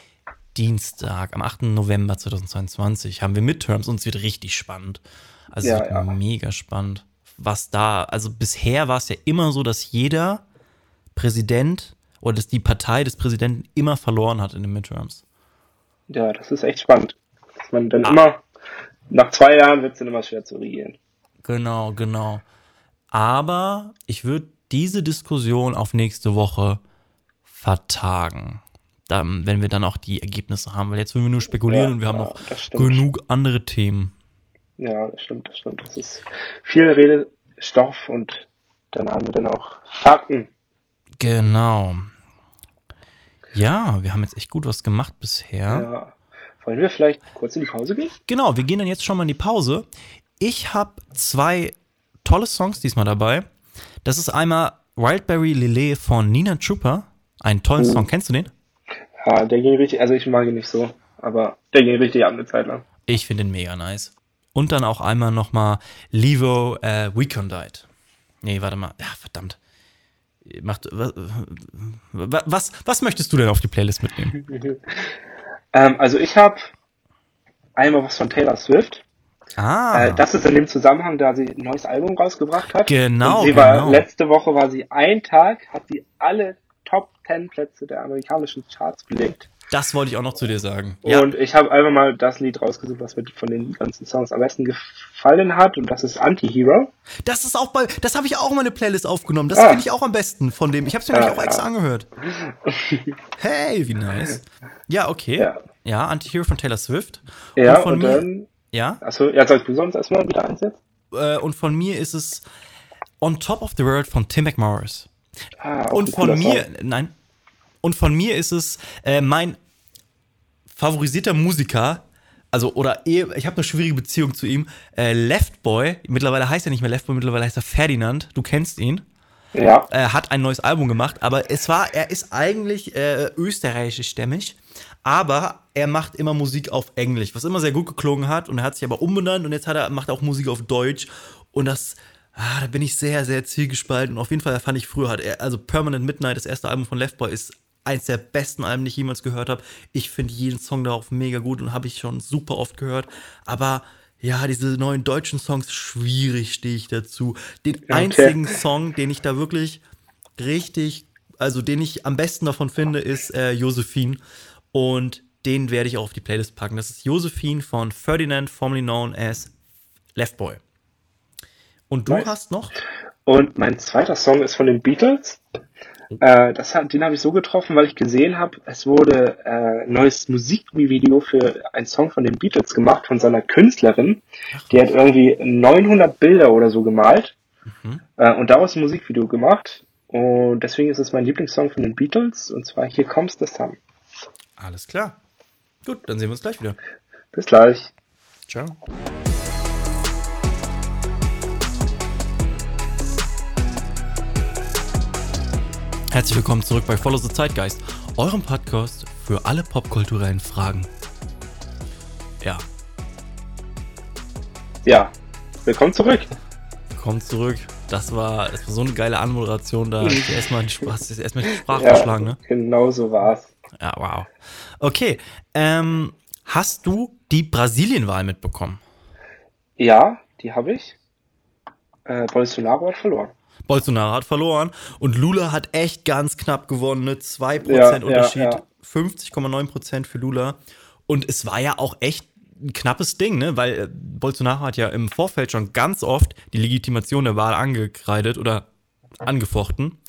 Dienstag, am 8. November 2022 haben wir Midterms und es wird richtig spannend. Also ja, es wird ja. mega spannend. Was da, also bisher war es ja immer so, dass jeder Präsident oder dass die Partei des Präsidenten immer verloren hat in den Midterms. Ja, das ist echt spannend. Dass man dann ah. immer, nach zwei Jahren wird es dann immer schwer zu regieren. Genau, genau. Aber ich würde diese Diskussion auf nächste Woche vertagen. Dann, wenn wir dann auch die Ergebnisse haben, weil jetzt würden wir nur spekulieren ja, und wir haben ja, noch genug andere Themen. Ja, das stimmt, das stimmt. Das ist viel Redestoff und dann haben wir dann auch Fakten. Genau. Ja, wir haben jetzt echt gut was gemacht bisher. Ja. Wollen wir vielleicht kurz in die Pause gehen? Genau, wir gehen dann jetzt schon mal in die Pause. Ich habe zwei tolle Songs diesmal dabei. Das ist einmal Wildberry Lillet von Nina Trooper. Ein tollen mhm. Song. Kennst du den? Ja, der ging richtig, also ich mag ihn nicht so, aber der ging richtig ab eine Zeit lang. Ich finde ihn mega nice. Und dann auch einmal nochmal Levo äh, Recondite. Nee, warte mal. Ja, verdammt macht, was, was, was möchtest du denn auf die Playlist mitnehmen? ähm, also ich habe einmal was von Taylor Swift. Ah. Äh, das ist in dem Zusammenhang, da sie ein neues Album rausgebracht hat. Genau. Und sie genau. war letzte Woche war sie ein Tag, hat sie alle Top 10 Plätze der amerikanischen Charts belegt. Das wollte ich auch noch zu dir sagen. Und ja. ich habe einfach mal das Lied rausgesucht, was mir von den ganzen Songs am besten gefallen hat. Und das ist Anti-Hero. Das ist auch bei, das habe ich auch in meine Playlist aufgenommen. Das ah. finde ich auch am besten von dem. Ich habe es mir ja, nämlich auch ja. extra angehört. hey, wie nice. Ja, okay. Ja, ja Anti-Hero von Taylor Swift. Ja, und von und mir. Dann, ja. Achso, ja, sagst du sonst erstmal wieder eins jetzt? Äh, und von mir ist es On Top of the World von Tim McMorris. Ah, und von mir, Song. nein, und von mir ist es äh, mein favorisierter Musiker, also oder eh, ich habe eine schwierige Beziehung zu ihm. Äh, Left Boy, mittlerweile heißt er nicht mehr Left Boy, mittlerweile heißt er Ferdinand. Du kennst ihn. Ja. Er hat ein neues Album gemacht, aber es war, er ist eigentlich äh, österreichisch-stämmig, aber er macht immer Musik auf Englisch, was immer sehr gut geklungen hat und er hat sich aber umbenannt und jetzt hat er, macht er auch Musik auf Deutsch und das, ah, da bin ich sehr, sehr zielgespalten und auf jeden Fall fand ich früher hat er, also Permanent Midnight, das erste Album von Left Boy ist eins der besten Alben, die ich jemals gehört habe. Ich finde jeden Song darauf mega gut und habe ich schon super oft gehört. Aber ja, diese neuen deutschen Songs, schwierig stehe ich dazu. Den okay. einzigen Song, den ich da wirklich richtig, also den ich am besten davon finde, ist äh, Josephine. Und den werde ich auch auf die Playlist packen. Das ist Josephine von Ferdinand, formerly known as Left Boy. Und du Nice. hast noch? Und mein zweiter Song ist von den Beatles. Äh, das hat, den habe ich so getroffen, weil ich gesehen habe, es wurde äh, ein neues Musikvideo für einen Song von den Beatles gemacht, von seiner Künstlerin. Die hat irgendwie 900 Bilder oder so gemalt Mhm. äh, und daraus ein Musikvideo gemacht. Und deswegen ist es mein Lieblingssong von den Beatles, und zwar Hier Comes the Sun. Alles klar. Gut, dann sehen wir uns gleich wieder. Bis gleich. Ciao. Herzlich willkommen zurück bei Follow the Zeitgeist, eurem Podcast für alle popkulturellen Fragen. Ja, Ja, willkommen zurück. kommt zurück. Das war, das war so eine geile Anmoderation, da ich erstmal die Sprache, erstmal die Sprache Ja, verschlagen, ne? genau so war's. Ja, wow. Okay, ähm, hast du die Brasilienwahl mitbekommen? Ja, die habe ich. Äh, Bolsonaro hat verloren. Bolsonaro hat verloren und Lula hat echt ganz knapp gewonnen, ne? 2% Ja, ja, Unterschied, ja. 50,9% für Lula. Und es war ja auch echt ein knappes Ding, ne? Weil äh, Bolsonaro hat ja im Vorfeld schon ganz oft die Legitimation der Wahl angekreidet oder angefochten.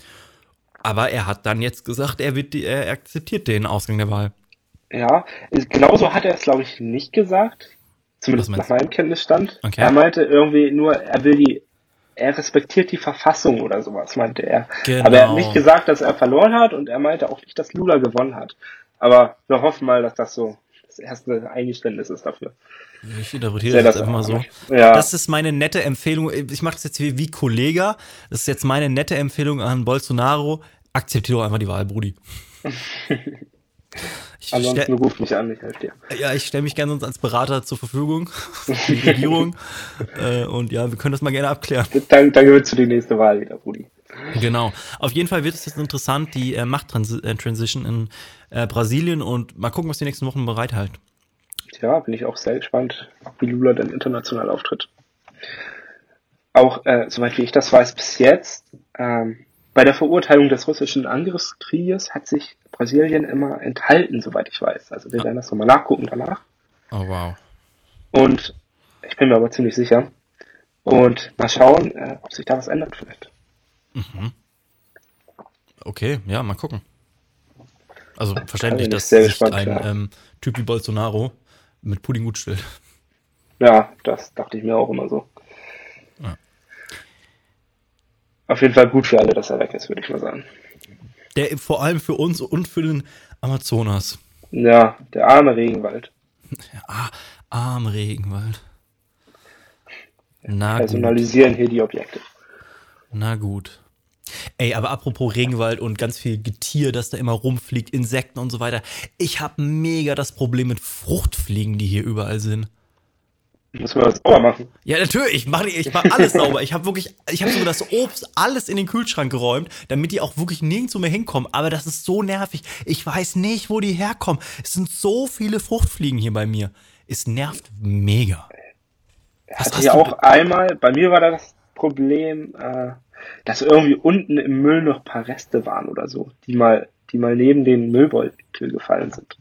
Aber er hat dann jetzt gesagt, er, wird die, er akzeptiert den Ausgang der Wahl. Ja, genauso hat er es, glaube ich, nicht gesagt. Zumindest nach meinem Kenntnisstand. Okay. Er meinte irgendwie nur, er will die, er respektiert die Verfassung oder sowas, meinte er. Genau. Aber er hat nicht gesagt, dass er verloren hat und er meinte auch nicht, dass Lula gewonnen hat. Aber wir hoffen mal, dass das so das erste Eingeständnis ist dafür. Ich interpretiere Sehr das das einfach mal so. Ja. Das ist meine nette Empfehlung. Ich mache das jetzt wie, wie Kollege. Das ist jetzt meine nette Empfehlung an Bolsonaro. Akzeptiere doch einfach die Wahl, Brudi. Ich Ansonsten ruf mich an, ich helfe dir. ja, ich stelle mich gerne sonst als Berater zur Verfügung für die Regierung. äh, und ja, wir können das mal gerne abklären. Dann, dann gewinnst du die nächste Wahl wieder, Brudi. Genau. Auf jeden Fall wird es jetzt interessant, die äh, Machttransition in äh, Brasilien und mal gucken, was die nächsten Wochen bereithält. Ja, bin ich auch sehr gespannt, wie Lula dann international auftritt. Auch, äh, soweit wie ich das weiß, bis jetzt, ähm, bei der Verurteilung des russischen Angriffskrieges hat sich Brasilien immer enthalten, soweit ich weiß. Also wir werden das nochmal nachgucken danach. Oh, wow. Und ich bin mir aber ziemlich sicher. Und mal schauen, äh, ob sich da was ändert vielleicht. Okay, ja, mal gucken. Also verständlich, dass sich gespannt, ein ja. ähm, Typ wie Bolsonaro mit Pudding gut stellt. Ja, das dachte ich mir auch immer so. Ja. Auf jeden Fall gut für alle, dass er weg ist, würde ich mal sagen. Der vor allem für uns und für den Amazonas. Ja, der arme Regenwald. Ah, arm Regenwald. Na gut, Personalisieren hier die Objekte. na gut. Ey, aber apropos Regenwald und ganz viel Getier, das da immer rumfliegt, Insekten und so weiter. Ich habe mega das Problem mit Fruchtfliegen, die hier überall sind. Müssen wir das sauber machen. Ja, natürlich, ich mache ich mach alles sauber. Ich habe wirklich, ich habe sogar das Obst alles in den Kühlschrank geräumt, damit die auch wirklich nirgendwo mehr hinkommen. Aber das ist so nervig. Ich weiß nicht, wo die herkommen. Es sind so viele Fruchtfliegen hier bei mir. Es nervt mega. Was Hatte hast ja du- auch einmal, bei mir war da das Problem, äh, dass irgendwie unten im Müll noch ein paar Reste waren oder so, die mal, die mal neben den Müllbeutel gefallen sind.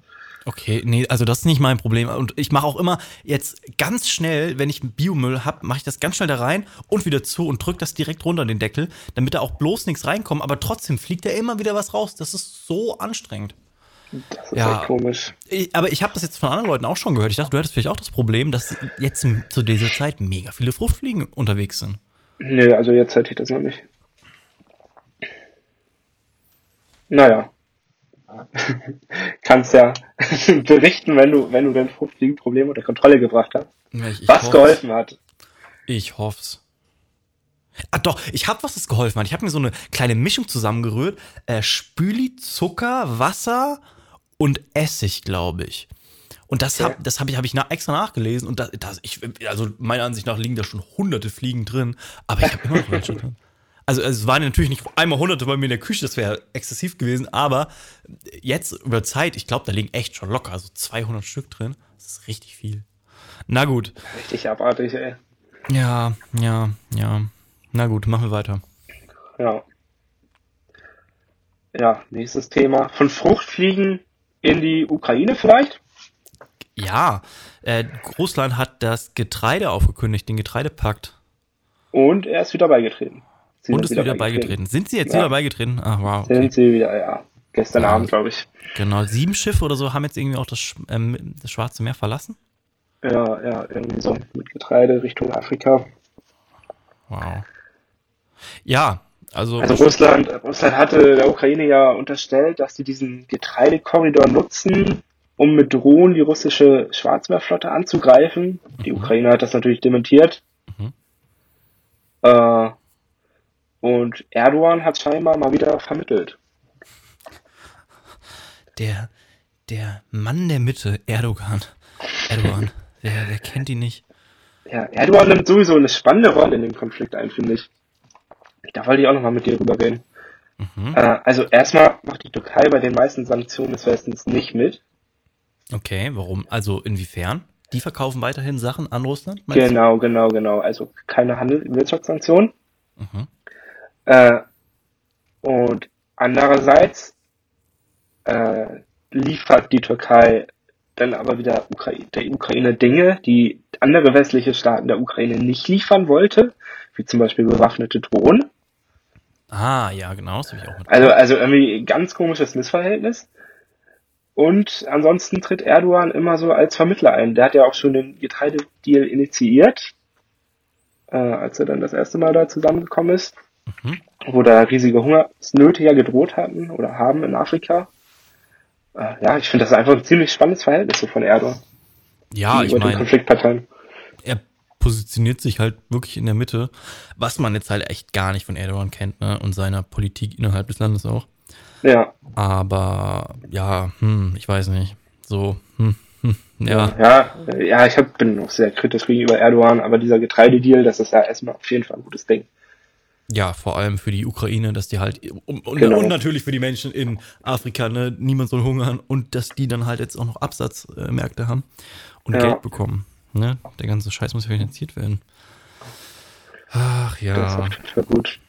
Okay, nee, also das ist nicht mein Problem. Und ich mache auch immer jetzt ganz schnell, wenn ich Biomüll habe, mache ich das ganz schnell da rein und wieder zu und drück das direkt runter den Deckel, damit da auch bloß nichts reinkommt. Aber trotzdem fliegt da immer wieder was raus. Das ist so anstrengend. Das ist Ja. komisch. Ich, aber ich habe das jetzt von anderen Leuten auch schon gehört. Ich dachte, du hättest vielleicht auch das Problem, dass jetzt zu dieser Zeit mega viele Fruchtfliegen unterwegs sind. Nö, also jetzt hätte ich das noch nicht. Naja. Kannst ja berichten, wenn du, wenn du dein Fruchtfliegenproblem unter Kontrolle gebracht hast. Ich, ich Was hoff's. geholfen hat. Ich hoff's. Ah doch, ich hab was, das geholfen hat. Ich habe mir so eine kleine Mischung zusammengerührt. Äh, Spüli, Zucker, Wasser und Essig, glaube ich. Und das Okay. hab, das habe ich, hab ich na, extra nachgelesen und das, das, ich, also meiner Ansicht nach liegen da schon hunderte Fliegen drin, aber ich habe immer noch welche drin. Also es waren natürlich nicht einmal hunderte bei mir in der Küche, das wäre exzessiv gewesen, aber jetzt über Zeit, ich glaube, da liegen echt schon locker, so 200 Stück drin. Das ist richtig viel. Na gut. Richtig abartig, ey. Ja, ja, ja. Na gut, machen wir weiter. Ja. Ja, nächstes Thema. Von Fruchtfliegen in die Ukraine vielleicht? Ja, äh, Russland hat das Getreide aufgekündigt, den Getreidepakt. Und er ist wieder beigetreten. Sie und ist wieder, wieder beigetreten. beigetreten. Sind sie jetzt ja. wieder beigetreten? Ach, wow. Okay. Sind sie wieder, ja. Gestern ja. Abend, glaube ich. Genau, sieben Schiffe oder so haben jetzt irgendwie auch das, ähm, das Schwarze Meer verlassen? Ja, ja, irgendwie so mit Getreide Richtung Afrika. Wow. Ja, also. Also Russland, Russland hatte der Ukraine ja unterstellt, dass sie diesen Getreidekorridor nutzen, um mit Drohnen die russische Schwarzmeerflotte anzugreifen. Die mhm. Ukraine hat das natürlich dementiert. Mhm. Äh, und Erdogan hat scheinbar mal wieder vermittelt. Der, der Mann der Mitte, Erdogan. Erdogan, wer, wer kennt ihn nicht? Ja, Erdogan nimmt sowieso eine spannende Rolle in dem Konflikt ein, finde ich. Da wollte ich auch nochmal mit dir drüber reden. Mhm. Äh, also erstmal macht die Türkei bei den meisten Sanktionen des Westens nicht mit. Okay, warum? Also inwiefern? Die verkaufen weiterhin Sachen an Russland? Genau, du? genau, genau. Also keine Handel Wirtschaftssanktionen. Mhm. Äh, und andererseits äh, liefert die Türkei dann aber wieder Ukra der Ukraine Dinge, die andere westliche Staaten der Ukraine nicht liefern wollte, wie zum Beispiel bewaffnete Drohnen. Ah, ja, genau, das habe ich auch mit. Also, also irgendwie ganz komisches Missverhältnis. Und ansonsten tritt Erdogan immer so als Vermittler ein. Der hat ja auch schon den Getreidedeal initiiert, äh, als er dann das erste Mal da zusammengekommen ist, mhm. wo da riesige Hungersnöte ja gedroht hatten oder haben in Afrika. Äh, ja, ich finde das einfach ein ziemlich spannendes Verhältnis so von Erdogan. Ja, ich meine, er positioniert sich halt wirklich in der Mitte, was man jetzt halt echt gar nicht von Erdogan kennt ne? und seiner Politik innerhalb des Landes auch. Ja. Aber ja, hm, ich weiß nicht. So, hm, hm, ja. Ja, ja, ich hab, bin noch sehr kritisch gegenüber Erdogan, aber dieser Getreidedeal, das ist ja erstmal auf jeden Fall ein gutes Ding. Ja, vor allem für die Ukraine, dass die halt und, genau. und, natürlich für die Menschen in Afrika, ne, niemand soll hungern und dass die dann halt jetzt auch noch Absatzmärkte haben und ja. Geld bekommen. Ne? Der ganze Scheiß muss finanziert werden. Ach ja. Das ist auf jeden Fall gut.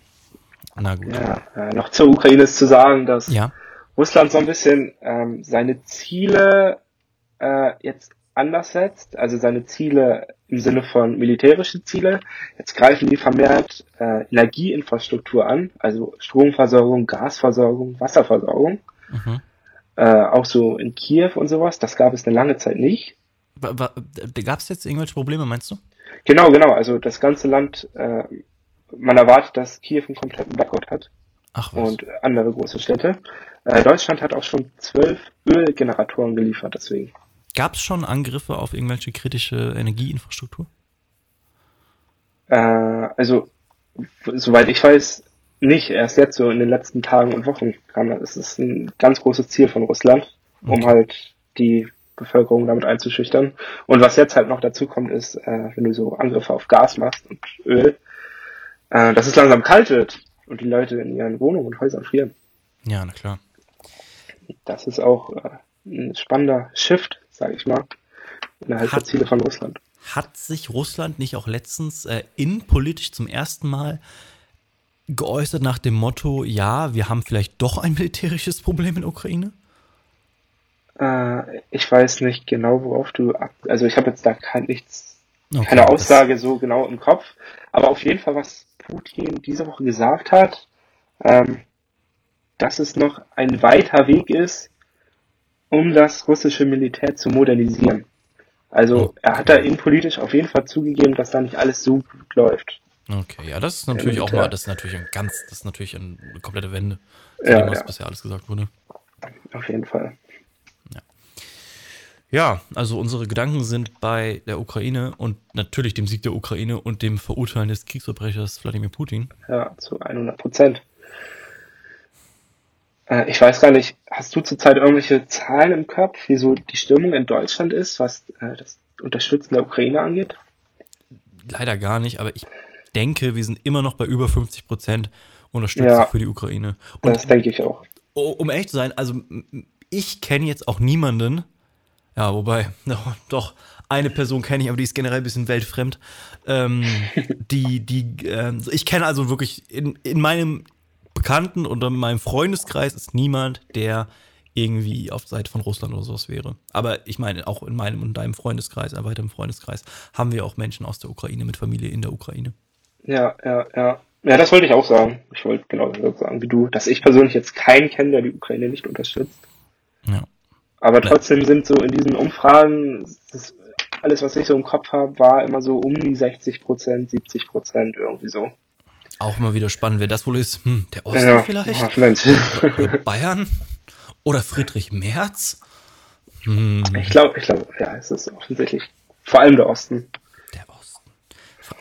Na gut. Ja, äh, noch zur Ukraine ist zu sagen, dass ja. Russland so ein bisschen ähm, seine Ziele äh, jetzt anders setzt, also seine Ziele im Sinne von militärische Ziele. Jetzt greifen die vermehrt äh, Energieinfrastruktur an, also Stromversorgung, Gasversorgung, Wasserversorgung. Mhm. Äh, auch so in Kiew und sowas. Das gab es eine lange Zeit nicht. Gab es jetzt irgendwelche Probleme, meinst du? Genau, genau. Also das ganze Land äh, man erwartet, dass Kiew einen kompletten Blackout hat. Ach, was. Und andere große Städte. Äh, Deutschland hat auch schon zwölf Ölgeneratoren geliefert, deswegen. Gab es schon Angriffe auf irgendwelche kritische Energieinfrastruktur? Äh, also, soweit ich weiß, nicht. Erst jetzt so in den letzten Tagen und Wochen kam das. Es ist ein ganz großes Ziel von Russland, um okay. halt die Bevölkerung damit einzuschüchtern. Und was jetzt halt noch dazu kommt, ist, äh, wenn du so Angriffe auf Gas machst und Öl, äh, dass es langsam kalt wird und die Leute in ihren Wohnungen und Häusern frieren. Ja, na klar. Das ist auch äh, ein spannender Shift, sage ich mal, innerhalb hat, der Ziele von Russland. Hat sich Russland nicht auch letztens äh, innenpolitisch zum ersten Mal geäußert nach dem Motto, ja, wir haben vielleicht doch ein militärisches Problem in der Ukraine? Äh, ich weiß nicht genau, worauf du ab. Also ich habe jetzt da kein nichts, okay, keine Aussage so genau im Kopf, aber auf jeden Fall was Putin diese Woche gesagt hat, ähm, dass es noch ein weiter Weg ist, um das russische Militär zu modernisieren. Also er hat da innenpolitisch auf jeden Fall zugegeben, dass da nicht alles so gut läuft. Okay, ja, das ist natürlich auch mal, das ist natürlich ein ganz, das ist natürlich eine komplette Wende, zu ja, dem, was ja. bisher alles gesagt wurde. Auf jeden Fall. Ja, also unsere Gedanken sind bei der Ukraine und natürlich dem Sieg der Ukraine und dem Verurteilen des Kriegsverbrechers Wladimir Putin. Ja, zu 100 Prozent. Äh, ich weiß gar nicht, hast du zurzeit irgendwelche Zahlen im Kopf, wie so die Stimmung in Deutschland ist, was äh, das Unterstützen der Ukraine angeht? Leider gar nicht, aber ich denke, wir sind immer noch bei über 50 Prozent Unterstützung ja, für die Ukraine. Und das denke ich auch. Um ehrlich zu sein, also ich kenne jetzt auch niemanden, ja, wobei, doch, eine Person kenne ich, aber die ist generell ein bisschen weltfremd. Ähm, die, die, äh, ich kenne also wirklich in, in meinem Bekannten und in meinem Freundeskreis ist niemand, der irgendwie auf Seite von Russland oder sowas wäre. Aber ich meine, auch in meinem und deinem Freundeskreis, erweitertem Freundeskreis, haben wir auch Menschen aus der Ukraine mit Familie in der Ukraine. Ja, ja, ja. Ja, das wollte ich auch sagen. Ich wollte genau sagen wie du, dass ich persönlich jetzt keinen kenne, der die Ukraine nicht unterstützt. Ja. Aber trotzdem sind so in diesen Umfragen, das, alles, was ich so im Kopf habe, war immer so um die 60 Prozent, 70 Prozent, irgendwie so. Auch immer wieder spannend, wer das wohl ist. Hm, der Osten Ja, vielleicht? ja, vielleicht. Bayern? Oder Friedrich Merz? Hm, Ich glaube, ich glaube, ja, es ist offensichtlich vor allem der Osten. der Osten.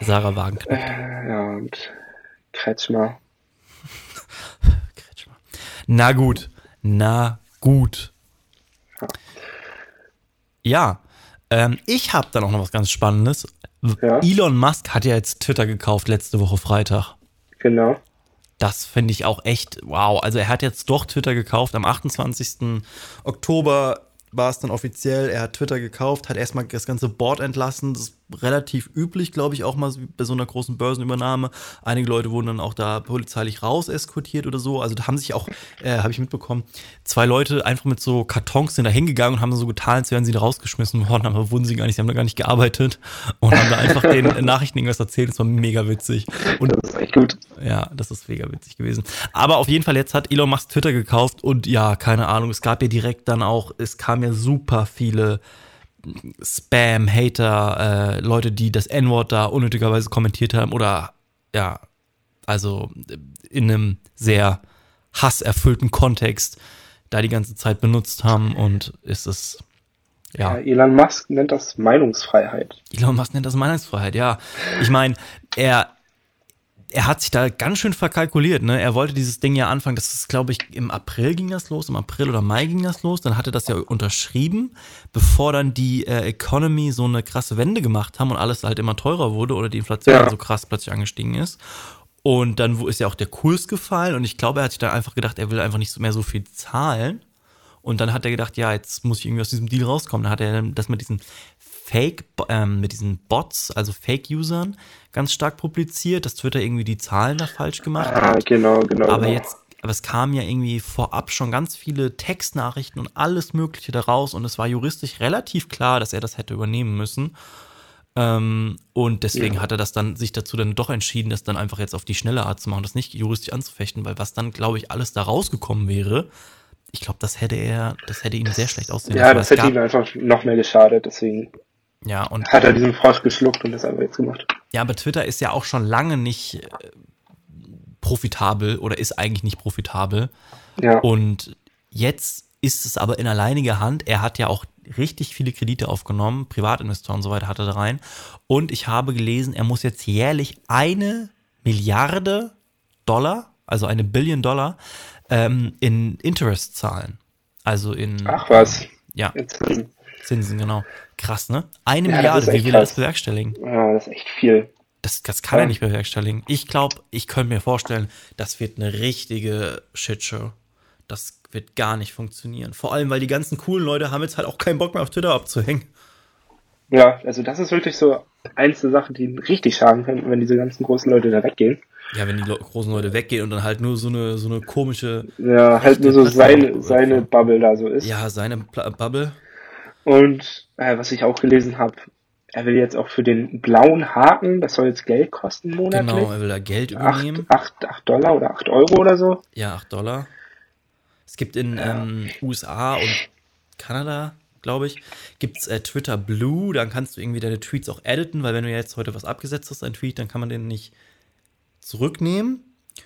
Sarah Wagenknecht. Äh, ja, und Kretschmer. Kretschmer. Na gut, na gut. Ja, ähm, ich habe dann auch noch was ganz Spannendes. Ja. Elon Musk hat ja jetzt Twitter gekauft letzte Woche Freitag. Genau. Das finde ich auch echt wow. Also er hat jetzt doch Twitter gekauft. Am 28. Oktober war es dann offiziell. Er hat Twitter gekauft, hat erstmal das ganze Board entlassen. Das relativ üblich, glaube ich, auch mal bei so einer großen Börsenübernahme. Einige Leute wurden dann auch da polizeilich raus eskortiert oder so. Also da haben sich auch, äh, habe ich mitbekommen, zwei Leute einfach mit so Kartons sind da hingegangen und haben so getan, als wären sie da rausgeschmissen worden, aber wurden sie gar nicht, sie haben da gar nicht gearbeitet und haben da einfach den Nachrichten irgendwas erzählt. Das war mega witzig. Und Das ist echt gut. ja, das ist mega witzig gewesen. Aber auf jeden Fall, jetzt hat Elon Musk Twitter gekauft und ja, keine Ahnung, es gab ja direkt dann auch, es kamen ja super viele Spam, Hater, äh, Leute, die das N-Wort da unnötigerweise kommentiert haben oder ja, also in einem sehr hasserfüllten Kontext da die ganze Zeit benutzt haben und ist es, Ja. ja, Elon Musk nennt das Meinungsfreiheit. Elon Musk nennt das Meinungsfreiheit, ja. Ich meine, er, er hat sich da ganz schön verkalkuliert, ne? Er wollte dieses Ding ja anfangen, das ist, glaube ich, im April ging das los, im April oder Mai ging das los, dann hatte das ja unterschrieben, bevor dann die äh, Economy so eine krasse Wende gemacht haben und alles halt immer teurer wurde oder die Inflation Ja. so krass plötzlich angestiegen ist. Und dann ist ja auch der Kurs gefallen und ich glaube, er hat sich dann einfach gedacht, er will einfach nicht mehr so viel zahlen. Und dann hat er gedacht, ja, jetzt muss ich irgendwie aus diesem Deal rauskommen. Dann hat er das mit diesen Fake, ähm, mit diesen Bots, also Fake-Usern, ganz stark publiziert, dass Twitter irgendwie die Zahlen da falsch gemacht Ah, hat. genau, genau. Aber genau. jetzt, aber es kamen ja irgendwie vorab schon ganz viele Textnachrichten und alles Mögliche daraus und es war juristisch relativ klar, dass er das hätte übernehmen müssen. Ähm, und deswegen Ja. hat er das dann sich dazu dann doch entschieden, das dann einfach jetzt auf die schnelle Art zu machen, das nicht juristisch anzufechten, weil was dann, glaube ich, alles da rausgekommen wäre, ich glaube, das hätte er, das hätte ihm sehr schlecht aussehen Ja, das hätte ihm einfach noch mehr geschadet, deswegen Ja, und hat er diesen Frosch geschluckt und das einfach jetzt gemacht. Ja, aber Twitter ist ja auch schon lange nicht äh, profitabel oder ist eigentlich nicht profitabel. Ja, Und jetzt ist es aber in alleiniger Hand. Er hat ja auch richtig viele Kredite aufgenommen, Privatinvestoren und so weiter hatte da rein. Und ich habe gelesen, er muss jetzt jährlich eine Milliarde Dollar, also eine Billion Dollar, ähm, in Interest zahlen. Also in ach was. ja, Jetzt, Zinsen, genau. Krass, ne? Eine Ja, Milliarde, wie will er das bewerkstelligen? ja, das ist echt viel. Das, das kann er Ja. nicht bewerkstelligen. Ich glaube, ich könnte mir vorstellen, das wird eine richtige Shitshow. Das wird gar nicht funktionieren. Vor allem, weil die ganzen coolen Leute haben jetzt halt auch keinen Bock mehr auf Twitter abzuhängen. Ja, also das ist wirklich so eins der Sachen, die richtig schaden könnten, wenn diese ganzen großen Leute da weggehen. Ja, wenn die Le großen Leute weggehen und dann halt nur so eine, so eine komische, Ja, halt nur so seine, seine Bubble da so ist. ja, seine Pla Bubble. Und äh, was ich auch gelesen habe, er will jetzt auch für den blauen Haken, das soll jetzt Geld kosten monatlich. Genau, er will da Geld übernehmen. acht, acht Dollar oder acht Euro oder so. Ja, 8 Dollar. Es gibt in ähm, USA und Kanada, glaube ich, gibt's äh, Twitter Blue. Dann kannst du irgendwie deine Tweets auch editen, weil wenn du jetzt heute was abgesetzt hast, ein Tweet, dann kann man den nicht zurücknehmen.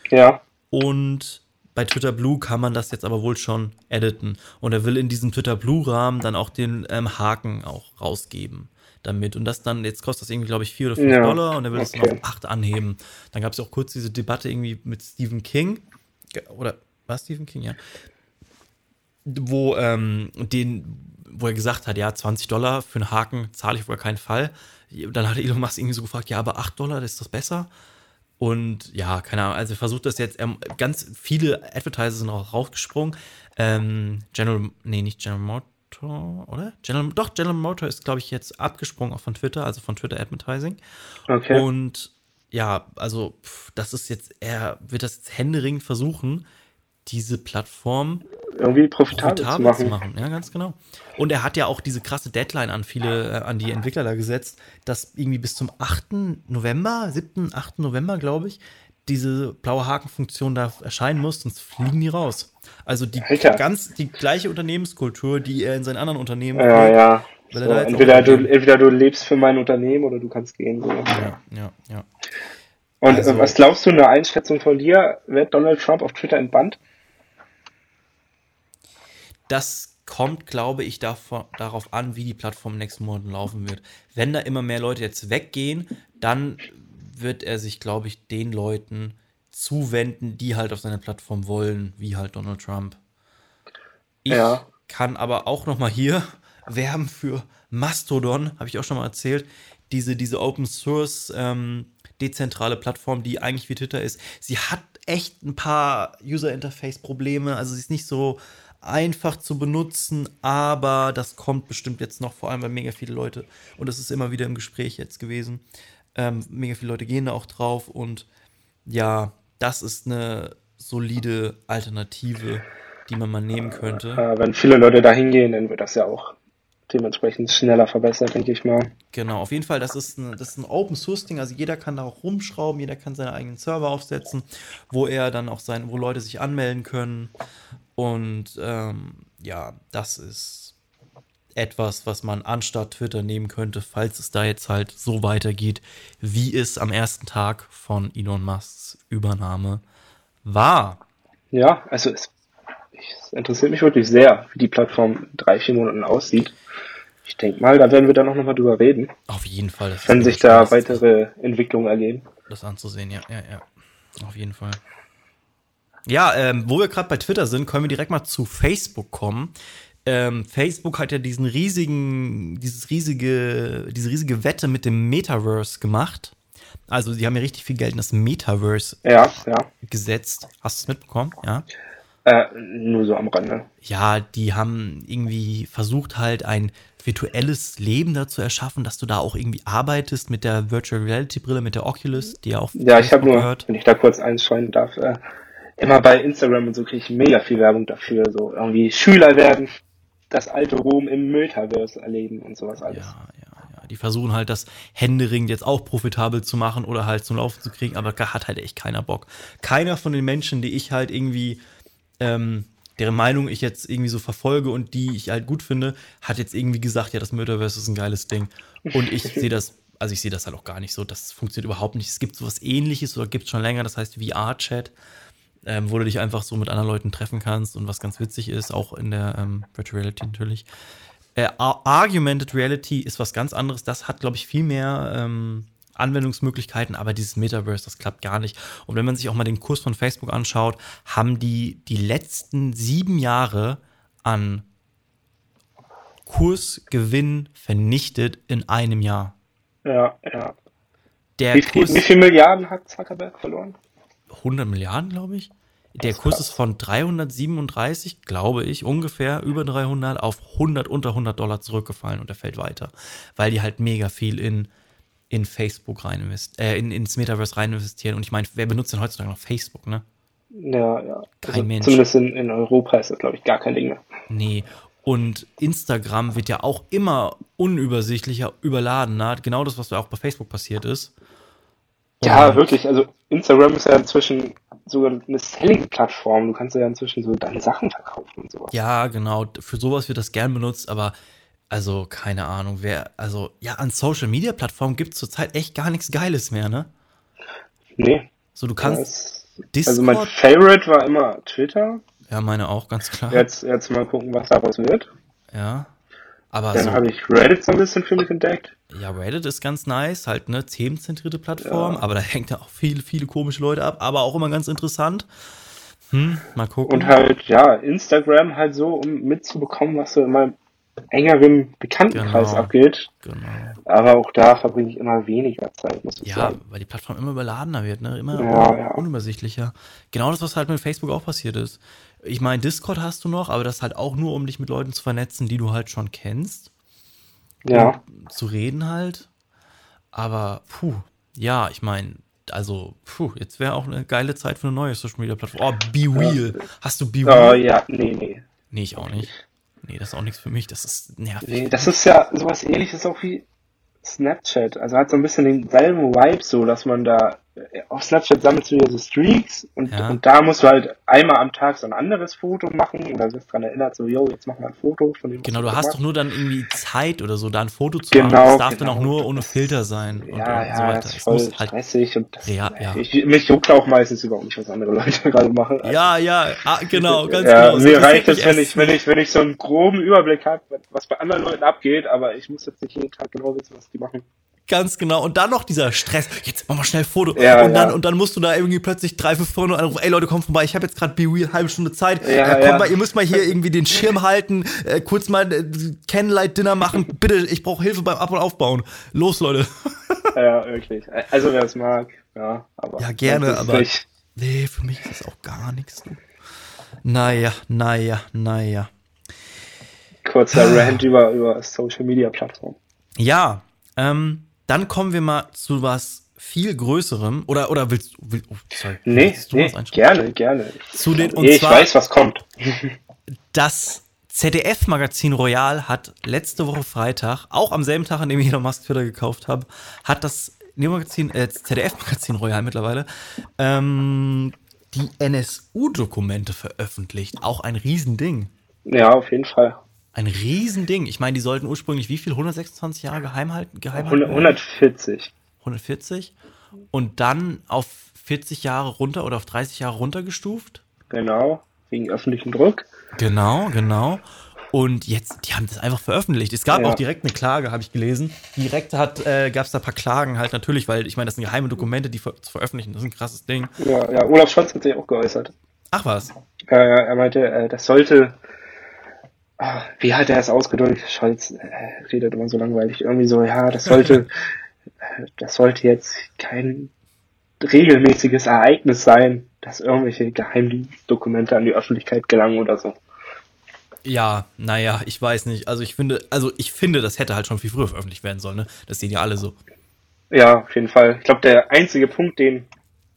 Ja, Und bei Twitter Blue kann man das jetzt aber wohl schon editen. Und er will in diesem Twitter Blue-Rahmen dann auch den ähm, Haken auch rausgeben damit. Und das dann, jetzt kostet das irgendwie, glaube ich, 4 oder 5 Ja, Dollar und er will es okay. dann auf 8 anheben. Dann gab es auch kurz diese Debatte irgendwie mit Stephen King. Oder war Stephen King, ja? Wo, ähm, den, wo er gesagt hat, ja, 20 Dollar für einen Haken zahle ich auf gar keinen Fall. Dann hat Elon Musk irgendwie so gefragt, ja, aber 8 Dollar, ist das besser? Und ja, keine Ahnung, also er versucht das jetzt, ähm, ganz viele Advertiser sind auch rausgesprungen. Ähm, General, nee, nicht General Motor, oder? General, doch, General Motor ist, glaube ich, jetzt abgesprungen auch von Twitter, also von Twitter Advertising. okay. Und ja, also pff, das ist jetzt, er wird das jetzt händeringend versuchen, diese Plattform irgendwie profitabel, profitabel zu, machen. zu, machen. Ja, ganz genau. Und er hat ja auch diese krasse Deadline an viele, äh, an die Entwickler da gesetzt, dass irgendwie bis zum 8. November, 7., 8. November, glaube ich, diese blaue Hakenfunktion da erscheinen muss, sonst fliegen die raus. Also die Alter. ganz die gleiche Unternehmenskultur, die er in seinen anderen Unternehmen ja, hat. Ja. So, entweder, du, entweder du lebst für mein Unternehmen oder du kannst gehen. So. Ja, ja, ja. Und äh, also, was glaubst du, eine Einschätzung von dir, wird Donald Trump auf Twitter entbannt? Das kommt, glaube ich, davon, darauf an, wie die Plattform in den nächsten Monaten laufen wird. Wenn da immer mehr Leute jetzt weggehen, dann wird er sich, glaube ich, den Leuten zuwenden, die halt auf seine Plattform wollen, wie halt Donald Trump. Ich ja. kann aber auch noch mal hier werben für Mastodon, habe ich auch schon mal erzählt, diese, diese Open Source ähm, dezentrale Plattform, die eigentlich wie Twitter ist. Sie hat echt ein paar User Interface Probleme, also sie ist nicht so einfach zu benutzen, aber das kommt bestimmt jetzt noch, vor allem weil mega viele Leute, und das ist immer wieder im Gespräch jetzt gewesen, ähm, mega viele Leute gehen da auch drauf und ja, das ist eine solide Alternative, die man mal nehmen könnte. Äh, wenn viele Leute da hingehen, dann wird das ja auch dementsprechend schneller verbessert, denke ich mal. Genau, auf jeden Fall, das ist ein, das ist ein Open Source Ding, also jeder kann da auch rumschrauben, jeder kann seine eigenen Server aufsetzen, wo er dann auch sein, wo Leute sich anmelden können. Und ähm, ja, das ist etwas, was man anstatt Twitter nehmen könnte, falls es da jetzt halt so weitergeht, wie es am ersten Tag von Elon Musks Übernahme war. Ja, also es, es interessiert mich wirklich sehr, wie die Plattform in drei, vier Monaten aussieht. Ich denke mal, da werden wir dann noch mal drüber reden. Auf jeden Fall. Wenn sich da weitere Entwicklungen ergeben. Das anzusehen, ja, ja, ja. Auf jeden Fall. Ja, ähm, wo wir gerade bei Twitter sind, können wir direkt mal zu Facebook kommen. Ähm, Facebook hat ja diesen riesigen, dieses riesige, diese riesige Wette mit dem Metaverse gemacht. Also, sie haben ja richtig viel Geld in das Metaverse ja, ja. gesetzt. Hast du es mitbekommen? Ja. Äh, nur so am Rande. Ja, die haben irgendwie versucht, halt ein virtuelles Leben da zu erschaffen, dass du da auch irgendwie arbeitest mit der Virtual Reality Brille, mit der Oculus, die ja auch. Ja, ich habe nur, gehört. wenn ich da kurz einschreien darf, äh, immer bei Instagram und so kriege ich mega viel Werbung dafür, so irgendwie Schüler werden, das alte Rom im Metaverse erleben und sowas alles. Ja, ja, ja. Die versuchen halt das Händering jetzt auch profitabel zu machen oder halt zum Laufen zu kriegen, aber da hat halt echt keiner Bock. Keiner von den Menschen, die ich halt irgendwie, ähm, deren Meinung ich jetzt irgendwie so verfolge und die ich halt gut finde, hat jetzt irgendwie gesagt, ja, das Metaverse ist ein geiles Ding. Und ich sehe das also ich sehe das halt auch gar nicht so. Das funktioniert überhaupt nicht. Es gibt sowas ähnliches oder gibt es schon länger, das heißt VR-Chat ähm, wo du dich einfach so mit anderen Leuten treffen kannst und was ganz witzig ist, auch in der ähm, Virtual Reality natürlich. Äh, Argumented Reality ist was ganz anderes. Das hat, glaube ich, viel mehr ähm, Anwendungsmöglichkeiten, aber dieses Metaverse, das klappt gar nicht. Und wenn man sich auch mal den Kurs von Facebook anschaut, haben die die letzten sieben Jahre an Kursgewinn vernichtet in einem Jahr. Ja, ja. Der wie, viel, Kurs, wie viele Milliarden hat Zuckerberg verloren? 100 Milliarden, glaube ich. Der Kurs ist von 337, glaube ich, ungefähr über 300 auf 100, unter 100 Dollar zurückgefallen und er fällt weiter, weil die halt mega viel in, in Facebook rein investieren, äh, in, ins Metaverse rein investieren. Und ich meine, wer benutzt denn heutzutage noch Facebook, ne? Ja, ja. Kein also Mensch. Zumindest in, in Europa ist das, glaube ich, gar kein Ding mehr. Nee. Und Instagram wird ja auch immer unübersichtlicher, überladener. Genau das, was auch bei Facebook passiert ist. Ja, wirklich. Also Instagram ist ja inzwischen sogar eine Selling-Plattform. Du kannst ja inzwischen so deine Sachen verkaufen und sowas. Ja, genau. Für sowas wird das gern benutzt, aber also keine Ahnung, wer, also ja, an Social-Media-Plattformen gibt es zurzeit echt gar nichts Geiles mehr, ne? Nee. So, du kannst. Discord, also mein Favorite war immer Twitter. Ja, meine auch, ganz klar. Jetzt, jetzt mal gucken, was daraus wird. Ja. Aber Dann so, habe ich Reddit so ein bisschen für mich entdeckt. Ja, Reddit ist ganz nice, halt eine themenzentrierte Plattform, ja. aber da hängt ja auch viele, viele komische Leute ab, aber auch immer ganz interessant. Hm, mal gucken. Und halt, ja, Instagram halt so, um mitzubekommen, was so in meinem engeren Bekanntenkreis genau, abgeht. Genau. Aber auch da verbringe ich immer weniger Zeit, muss ich ja, sagen. Ja, weil die Plattform immer überladener wird, ne? Immer ja, unübersichtlicher. Genau das, was halt mit Facebook auch passiert ist. Ich meine, Discord hast du noch, aber das halt auch nur, um dich mit Leuten zu vernetzen, die du halt schon kennst. Ja. Zu reden halt. Aber, puh, ja, ich meine, also, puh, jetzt wäre auch eine geile Zeit für eine neue Social Media Plattform. Oh, Be Real. Hast du Be Oh Real? ja, nee, nee. Nee, ich auch nicht. Nee, das ist auch nichts für mich. Das ist nervig. Nee, das ist ja sowas ähnliches auch wie Snapchat. Also hat so ein bisschen denselben Vibe so, dass man da auf Snapchat sammelst du ja so Streaks und, Ja. und da musst du halt einmal am Tag so ein anderes Foto machen oder wirst dran erinnert, so, yo, jetzt mach mal ein Foto von dem. Genau, du gemacht hast doch nur dann irgendwie Zeit oder so, da ein Foto zu Genau, machen. Das darf dann genau. auch nur ohne Filter sein und, Ja, und ja, so weiter. das ist voll muss halt, stressig und das, Ja, ja. Ich, mich juckt auch meistens überhaupt nicht, was andere Leute gerade machen. ja, ja, ah, genau, ganz ja, genau. Mir reicht es, wenn ich, wenn ich, wenn ich so einen groben Überblick habe, was bei anderen Leuten abgeht, aber ich muss jetzt nicht jeden Tag genau wissen, was die machen. Ganz genau. Und dann noch dieser Stress. Jetzt mach mal schnell Foto. Ja, und, dann, ja. und dann musst du da irgendwie plötzlich drei, fünf Freunde anrufen. Ey Leute, kommt vorbei. Ich habe jetzt gerade Be Real, halbe Stunde Zeit. Ja, äh, kommt mal, ihr müsst mal hier irgendwie den Schirm halten, äh, kurz mal äh, Candlelight-Dinner machen. Bitte, ich brauche Hilfe beim Ab- und Aufbauen. Los, Leute. Ja, wirklich. Also wer es mag, ja, aber. Ja, gerne, aber- Nicht. Nee, für mich ist das auch gar nichts. Naja, naja, naja. Kurzer Rant über, über Social Media Plattformen. Ja, ähm, dann kommen wir mal zu was viel Größerem. Oder, oder willst du, will, oh, sorry, Nee, willst du nee, gerne, gerne. Zu den- und ich zwar- weiß, was kommt. Das ZDF-Magazin Royal hat letzte Woche Freitag, auch am selben Tag, an dem ich Elon Musk Twitter gekauft habe, hat das Neo-Magazin, äh, ZDF-Magazin Royal mittlerweile, ähm, die NSU-Dokumente veröffentlicht. Auch ein Riesending. Ja, auf jeden Fall. Ein Riesending. Ich meine, die sollten ursprünglich wie viel? 126 Jahre geheim halten? Geheim 100, halten? 140. 140. Und dann auf 40 Jahre runter oder auf 30 Jahre runtergestuft. Genau. Wegen öffentlichem Druck. Genau, genau. Und jetzt, die haben das einfach veröffentlicht. Es gab Ja. auch direkt eine Klage, habe ich gelesen. Direkt hat, äh, gab es da ein paar Klagen halt natürlich, weil ich meine, das sind geheime Dokumente, die ver zu veröffentlichen, das ist ein krasses Ding. Ja, ja, Olaf Scholz hat sich auch geäußert. Ach was. Ja, ja, er meinte, äh, das sollte. Wie hat er es ausgedrückt? Scholz äh, redet immer so langweilig. Irgendwie so, ja, das sollte, das sollte jetzt kein regelmäßiges Ereignis sein, dass irgendwelche Geheimdienstdokumente an die Öffentlichkeit gelangen oder so. Ja, naja, ich weiß nicht. Also ich finde, also ich finde, das hätte halt schon viel früher veröffentlicht werden sollen, ne? Das sehen ja alle so. Ja, auf jeden Fall. Ich glaube, der einzige Punkt, den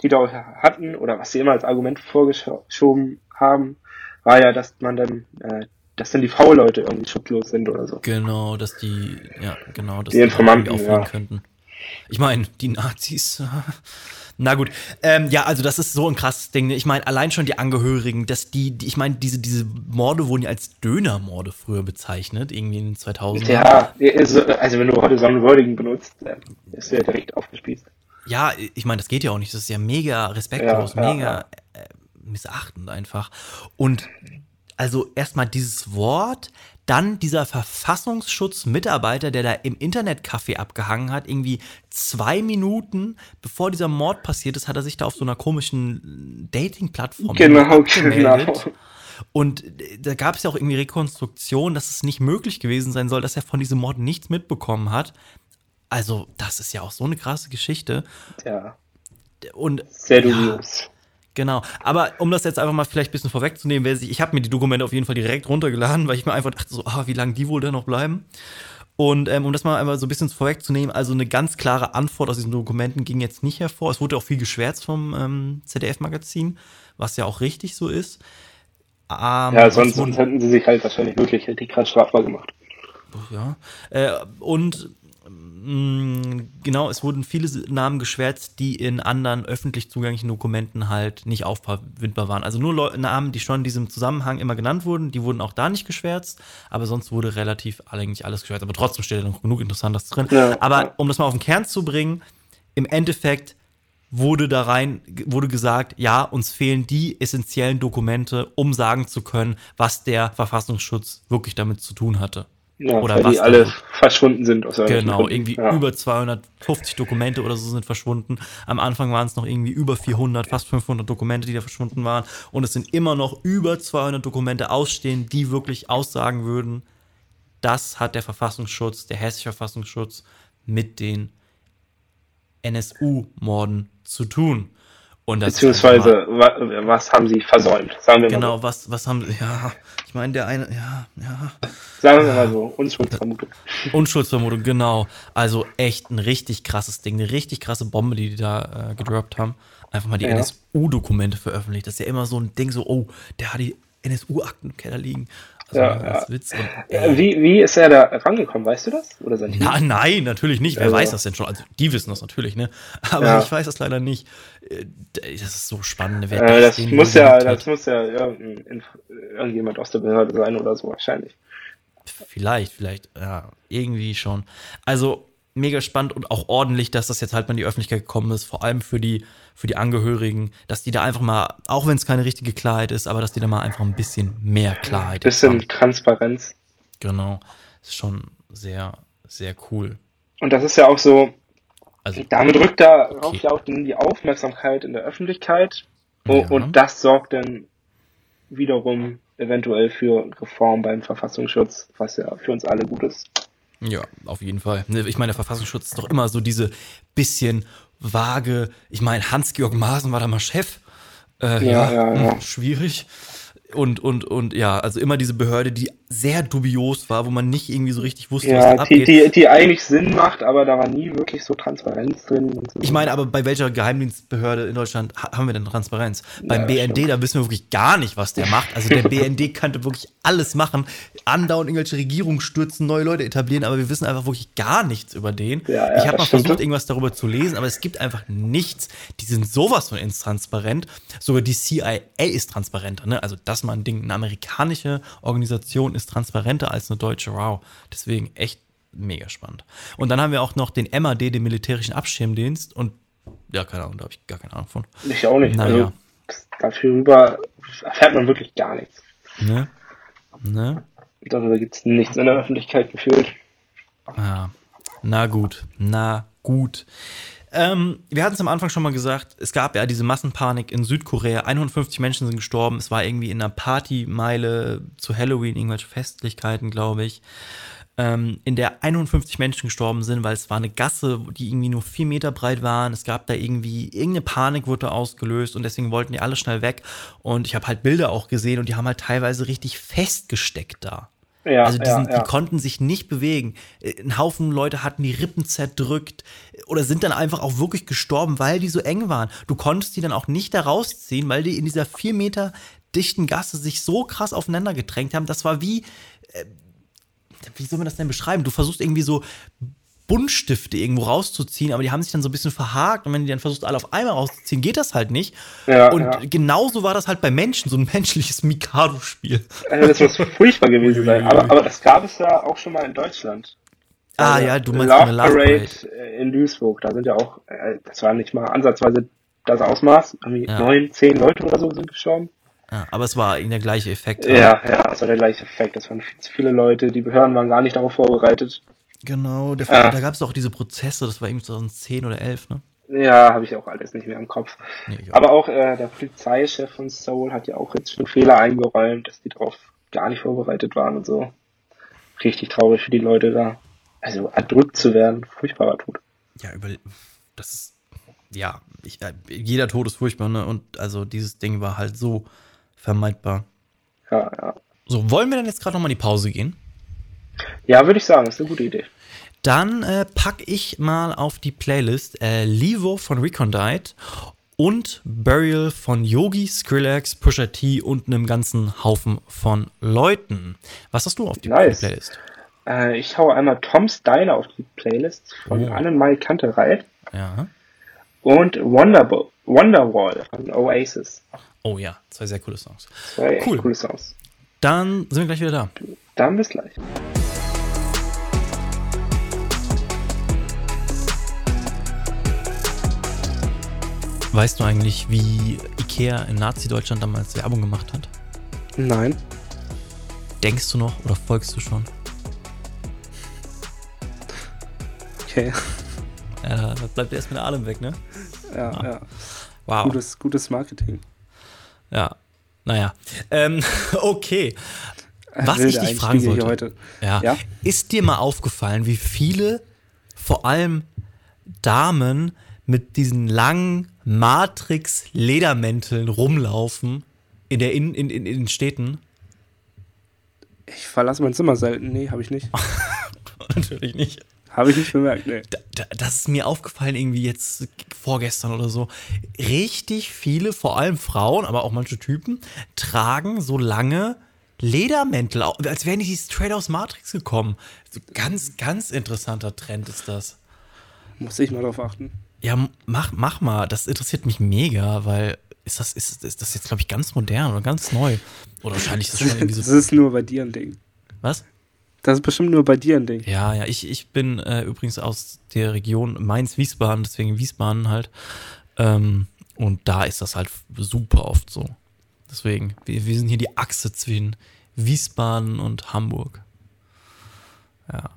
die da hatten oder was sie immer als Argument vorgeschoben haben, war ja, dass man dann, äh, dass dann die V-Leute irgendwie schutzlos sind oder so. Genau, dass die, ja, genau, dass Die dann Informanten, auffliegen ja. könnten. Ich meine, die Nazis. Na gut, ähm, ja, also das ist so ein krasses Ding. ne? Ich meine, allein schon die Angehörigen, dass die, die ich meine, diese, diese Morde wurden ja als Dönermorde früher bezeichnet, irgendwie in den 2000 Ja, also also wenn du heute Sonnenwürdigen benutzt, äh, ist der direkt aufgespießt. Ja, ich meine, das geht ja auch nicht. Das ist ja mega respektlos, Ja, ja, mega Äh, missachtend einfach. Und also erstmal dieses Wort, dann dieser Verfassungsschutzmitarbeiter, der da im Internetcafé abgehangen hat, irgendwie zwei Minuten bevor dieser Mord passiert ist, hat er sich da auf so einer komischen Dating-Plattform Genau, genau. Und äh, da gab es ja auch irgendwie Rekonstruktion, dass es nicht möglich gewesen sein soll, dass er von diesem Mord nichts mitbekommen hat. Also, das ist ja auch so eine krasse Geschichte. Ja, Und sehr ja, dubios. Genau. Aber um das jetzt einfach mal vielleicht ein bisschen vorwegzunehmen, sich, ich habe mir die Dokumente auf jeden Fall direkt runtergeladen, weil ich mir einfach dachte, so, ah, wie lange die wohl da noch bleiben. Und ähm, um das mal einfach so ein bisschen vorwegzunehmen, also eine ganz klare Antwort aus diesen Dokumenten ging jetzt nicht hervor. Es wurde auch viel geschwärzt vom ähm, ZDF-Magazin, was ja auch richtig so ist. Ähm, Ja, sonst, sonst hätten sie sich halt wahrscheinlich wirklich richtig krass strafbar gemacht. ja. Äh, und genau, es wurden viele Namen geschwärzt, die in anderen öffentlich zugänglichen Dokumenten halt nicht auffindbar waren. Also nur Leu Namen, die schon in diesem Zusammenhang immer genannt wurden, die wurden auch da nicht geschwärzt, aber sonst wurde relativ eigentlich alles geschwärzt. Aber trotzdem steht da noch genug Interessantes drin. Ja, aber um das mal auf den Kern zu bringen, im Endeffekt wurde da rein, wurde gesagt, ja, uns fehlen die essentiellen Dokumente, um sagen zu können, was der Verfassungsschutz wirklich damit zu tun hatte. Ja, Oder weil was die alle davon? verschwunden sind aus Genau, Gründen. irgendwie ja. über 250 Dokumente oder so sind verschwunden. Am Anfang waren es noch irgendwie über 400, fast 500 Dokumente, die da verschwunden waren. Und es sind immer noch über 200 Dokumente ausstehen, die wirklich aussagen würden, das hat der Verfassungsschutz, der hessische Verfassungsschutz mit den NSU-Morden zu tun. Und das Beziehungsweise, wa- was haben sie versäumt? Sagen wir mal Genau, was, was haben sie, ja, ich meine, der eine, ja, ja, so. Sagen wir mal so, Unschuldsvermutung. Unschuldsvermutung, genau. Also echt ein richtig krasses Ding, eine richtig krasse Bombe, die die da äh, gedroppt haben. Einfach mal die Ja. NSU-Dokumente veröffentlicht. Das ist ja immer so ein Ding, so, oh, der hat die NSU-Akten im Keller liegen. Ja, das ja. Witz. Und, Äh, Wie, wie ist er da rangekommen, weißt du das? Oder sein na, nein, natürlich nicht. Wer Also- weiß das denn schon? Also, die wissen das natürlich, ne? Aber Ja. ich weiß das leider nicht. Äh, Das ist so spannend. Wer Äh, das den muss nur ja, geliebt hat. das muss ja irgendjemand aus der Behörde sein oder so wahrscheinlich. Vielleicht, vielleicht, ja, irgendwie schon. Also mega spannend und auch ordentlich, dass das jetzt halt mal in die Öffentlichkeit gekommen ist, vor allem für die, für die Angehörigen, dass die da einfach mal, auch wenn es keine richtige Klarheit ist, aber dass die da mal einfach ein bisschen mehr Klarheit Bisschen haben. Transparenz. Genau. Ist schon sehr, sehr cool. Und das ist ja auch so, Also, damit rückt darauf Okay. ja auch die die Aufmerksamkeit in der Öffentlichkeit. Oh, Ja. Und das sorgt dann wiederum eventuell für Reform beim Verfassungsschutz, was ja für uns alle gut ist. Ja, auf jeden Fall. Ne, Ich meine, der Verfassungsschutz ist doch immer so diese bisschen vage, ich meine, Hans-Georg Maaßen war da mal Chef. Äh, Ja, ja, ja, hm, schwierig. Und, und, und ja, also immer diese Behörde, die sehr dubios war, wo man nicht irgendwie so richtig wusste, was da Ja, die, abgeht. die, die eigentlich Sinn macht, aber da war nie wirklich so Transparenz drin. So. Ich meine, aber bei welcher Geheimdienstbehörde in Deutschland ha- haben wir denn Transparenz? Beim Ja, BND, stimmt. da wissen wir wirklich gar nicht, was der macht. Also der BND könnte wirklich alles machen, andauernd irgendwelche Regierungen stürzen, neue Leute etablieren, aber wir wissen einfach wirklich gar nichts über den. Ja, ja, ich habe mal stimmt. versucht, irgendwas darüber zu lesen, aber es gibt einfach nichts. Die sind sowas von intransparent. Sogar die CIA ist transparenter. Ne? Also das mal ein Ding. Eine amerikanische Organisation ist transparenter als eine deutsche. Wow. Deswegen echt mega spannend. Und dann haben wir auch noch den MAD, den militärischen Abschirmdienst. Und ja, keine Ahnung, da habe ich gar keine Ahnung von. Ich auch nicht. Naja. Also, darüber erfährt man wirklich gar nichts. Ne? Ne? Darüber gibt es nichts in der Öffentlichkeit gefühlt. Ja. Na gut, na gut. Ähm, wir hatten es am Anfang schon mal gesagt, es gab ja diese Massenpanik in Südkorea. 150 Menschen sind gestorben. Es war irgendwie in einer Partymeile zu Halloween, irgendwelche Festlichkeiten, glaube ich. Ähm, in der 51 Menschen gestorben sind, weil es war eine Gasse, die irgendwie nur vier Meter breit waren. Es gab da irgendwie, irgendeine Panik wurde ausgelöst und deswegen wollten die alle schnell weg. Und ich habe halt Bilder auch gesehen und die haben halt teilweise richtig festgesteckt da. Ja, Also die, sind, ja. die konnten sich nicht bewegen. Äh, Ein Haufen Leute hatten die Rippen zerdrückt oder sind dann einfach auch wirklich gestorben, weil die so eng waren. Du konntest die dann auch nicht da rausziehen, weil die in dieser vier Meter dichten Gasse sich so krass aufeinander gedrängt haben. Das war wie, äh, wie soll man das denn beschreiben? Du versuchst irgendwie so Buntstifte irgendwo rauszuziehen, aber die haben sich dann so ein bisschen verhakt und wenn die dann versuchst, alle auf einmal rauszuziehen, geht das halt nicht. Ja, und ja. genauso war das halt bei Menschen, so ein menschliches Mikado-Spiel. Also das muss furchtbar gewesen sein. Aber, aber das gab es ja auch schon mal in Deutschland. Ah Also, ja, du meinst Love Parade Parade. äh, in Duisburg. Da sind ja auch, äh, das war nicht mal ansatzweise das Ausmaß. Irgendwie Ja. neun, zehn Leute oder so sind gestorben. Ja, aber es war eben der gleiche Effekt. Ja, ja, das war der gleiche Effekt. Das waren viel zu viele Leute. Die Behörden waren gar nicht darauf vorbereitet. Genau, der, Ja. da gab es auch diese Prozesse, das war irgendwie 2010 oder 11, ne? Ja, habe ich auch alles nicht mehr im Kopf. Nee, auch. Aber auch äh, der Polizeichef von Seoul hat ja auch jetzt schon Fehler eingeräumt, dass die darauf gar nicht vorbereitet waren und so. Richtig traurig für die Leute da. Also erdrückt zu werden, furchtbarer Tod. ja, über, das ist, ja, ich, äh, jeder Tod ist furchtbar, ne? Und also dieses Ding war halt so vermeidbar. Ja, ja. So, wollen wir denn jetzt gerade nochmal in die Pause gehen? Ja, würde ich sagen, ist eine gute Idee. Dann äh, pack ich mal auf die Playlist äh, Livo von Recondite und Burial von Yogi, Skrillex, Pusha T und einem ganzen Haufen von Leuten. Was hast du auf die Nice. Playlist? Äh, ich haue einmal Tom Styler auf die Playlist von Oh. Annenmai Kantereit Ja. und Wonderbo Wonderwall von Oasis. Oh ja, zwei sehr coole Songs. Zwei Cool. coole Songs. Dann sind wir gleich wieder da. Dann bis gleich. Weißt du eigentlich, wie Ikea in Nazi-Deutschland damals Werbung gemacht hat? Nein. Denkst du noch oder folgst du schon? Okay. Ja, da bleibt erst mit Atem weg, ne? Ja, Ah. ja. Wow. Gutes, gutes Marketing. Ja. Naja. Ähm, okay. Was Wilde ich dich fragen heute. Ja. Ja? Ist dir mal aufgefallen, wie viele, vor allem Damen, mit diesen langen Matrix-Ledermänteln rumlaufen in, der in, in, in, in den Städten? Ich verlasse mein Zimmer selten. Nee, habe ich nicht. Natürlich nicht. Habe ich nicht bemerkt, nee. Da, da, das ist mir aufgefallen, irgendwie jetzt vorgestern oder so. Richtig viele, vor allem Frauen, aber auch manche Typen, tragen so lange Ledermäntel, als wären die straight aus Matrix gekommen. Ganz, ganz interessanter Trend ist das. Muss ich mal drauf achten. Ja, mach, mach mal. Das interessiert mich mega, weil ist das, ist, ist das jetzt, glaube ich, ganz modern oder ganz neu? Oder wahrscheinlich ist das schon irgendwie so. Das ist nur bei dir ein Ding. Was? Das ist bestimmt nur bei dir ein Ding. Ja, ja, ich, ich bin äh, übrigens aus der Region Mainz-Wiesbaden, deswegen Wiesbaden halt. Ähm, und da ist das halt super oft so. Deswegen, wir, wir sind hier die Achse zwischen Wiesbaden und Hamburg. Ja.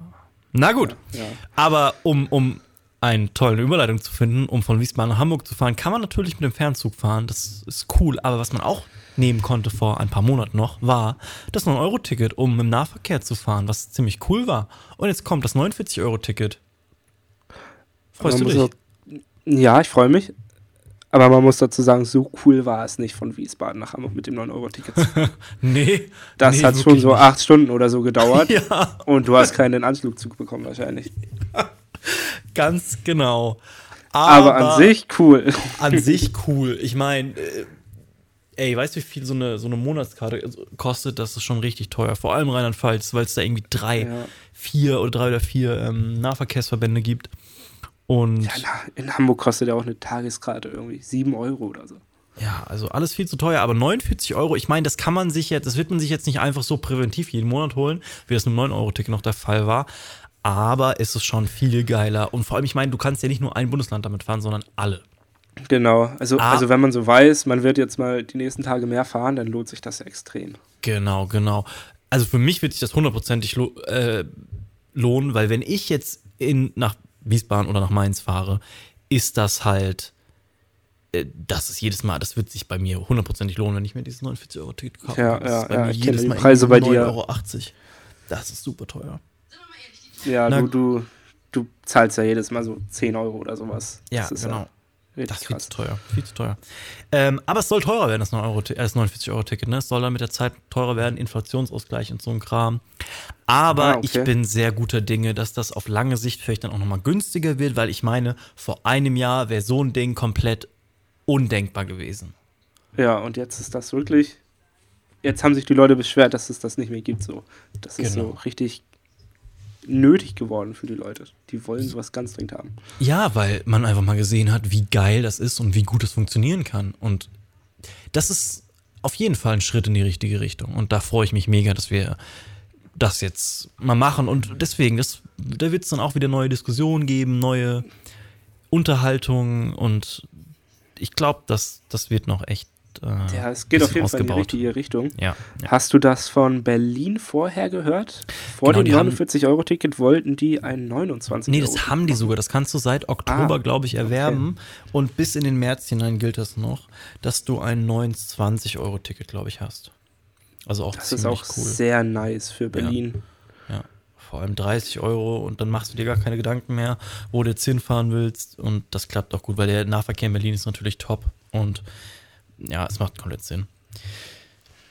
Na gut. Ja, ja. Aber um, um eine tolle Überleitung zu finden, um von Wiesbaden nach Hamburg zu fahren, kann man natürlich mit dem Fernzug fahren. Das ist cool. Aber was man auch nehmen konnte vor ein paar Monaten noch, war das 9-Euro-Ticket, um im Nahverkehr zu fahren, was ziemlich cool war. Und jetzt kommt das 49-Euro-Ticket. Freust Man du dich? auch- ja, ich freue mich. Aber man muss dazu sagen, so cool war es nicht von Wiesbaden nach Hamburg mit dem 9-Euro-Ticket. Nee. Das nee, hat schon so nicht. acht Stunden oder so gedauert. Ja, Und du hast keinen Anschlugzug bekommen wahrscheinlich. ganz genau. Aber, an sich cool. an sich cool. Ich meine, äh, ey, weißt du, wie viel so eine, so eine Monatskarte kostet? Das ist schon richtig teuer. Vor allem Rheinland-Pfalz, weil es da irgendwie drei, Ja. vier oder drei oder vier ähm, Nahverkehrsverbände gibt. Und Ja, in Hamburg kostet ja auch eine Tageskarte irgendwie 7 Euro oder so. Ja, also alles viel zu teuer, aber 49 Euro, ich meine, das kann man sich jetzt, das wird man sich jetzt nicht einfach so präventiv jeden Monat holen, wie das mit dem 9-Euro-Ticket noch der Fall war. Aber es ist schon viel geiler. Und vor allem, ich meine, du kannst ja nicht nur ein Bundesland damit fahren, sondern alle. Genau. Also, Ah. also wenn man so weiß, man wird jetzt mal die nächsten Tage mehr fahren, dann lohnt sich das extrem. Genau, genau. Also für mich wird sich das hundertprozentig lo äh, lohnen, weil wenn ich jetzt in, nach Wiesbaden oder nach Mainz fahre, ist das halt, äh, das ist jedes Mal, das wird sich bei mir hundertprozentig lohnen, wenn ich mir dieses 49-Euro-Ticket kaufe. Ja, das ja, ist bei ja, mir ich jedes kenne die Mal Preise bei dir. 9,80 Euro. Das ist super teuer. Ja, Na- du, du, du zahlst ja jedes Mal so 10 Euro oder sowas. Ja, das ist genau. Ja Das ist viel zu teuer. Viel zu teuer. Ähm, aber es soll teurer werden, das, 9 Euro, äh, das 49-Euro-Ticket. Ne? Es soll dann mit der Zeit teurer werden, Inflationsausgleich und so ein Kram. Aber Ah, okay. ich bin sehr guter Dinge, dass das auf lange Sicht vielleicht dann auch nochmal günstiger wird, weil ich meine, vor einem Jahr wäre so ein Ding komplett undenkbar gewesen. Ja, und jetzt ist das wirklich. Jetzt haben sich die Leute beschwert, dass es das nicht mehr gibt. So. Das ist Genau. so richtig nötig geworden für die Leute. Die wollen sowas ganz dringend haben. Ja, weil man einfach mal gesehen hat, wie geil das ist und wie gut es funktionieren kann. Und das ist auf jeden Fall ein Schritt in die richtige Richtung. Und da freue ich mich mega, dass wir das jetzt mal machen. Und deswegen, das, da wird es dann auch wieder neue Diskussionen geben, neue Unterhaltungen. Und ich glaube, das, das wird noch echt. Äh, Ja, es geht auf jeden Fall in die ausgebaut. richtige Richtung. Ja, ja. Hast du das von Berlin vorher gehört? Vor Genau, dem die haben- 49-Euro-Ticket wollten die ein 29 Nee, Euro das haben die sogar. Das kannst du seit Oktober, Ah, glaube ich, erwerben. Und bis in den März hinein gilt das noch, dass du ein 29-Euro-Ticket, glaube ich, hast. Also auch Das ist auch cool. sehr nice für Berlin. Ja. Vor allem 30 Euro und dann machst du dir gar keine Gedanken mehr, wo du jetzt hinfahren willst. Und das klappt auch gut, weil der Nahverkehr in Berlin ist natürlich top. Und ja, es macht komplett Sinn.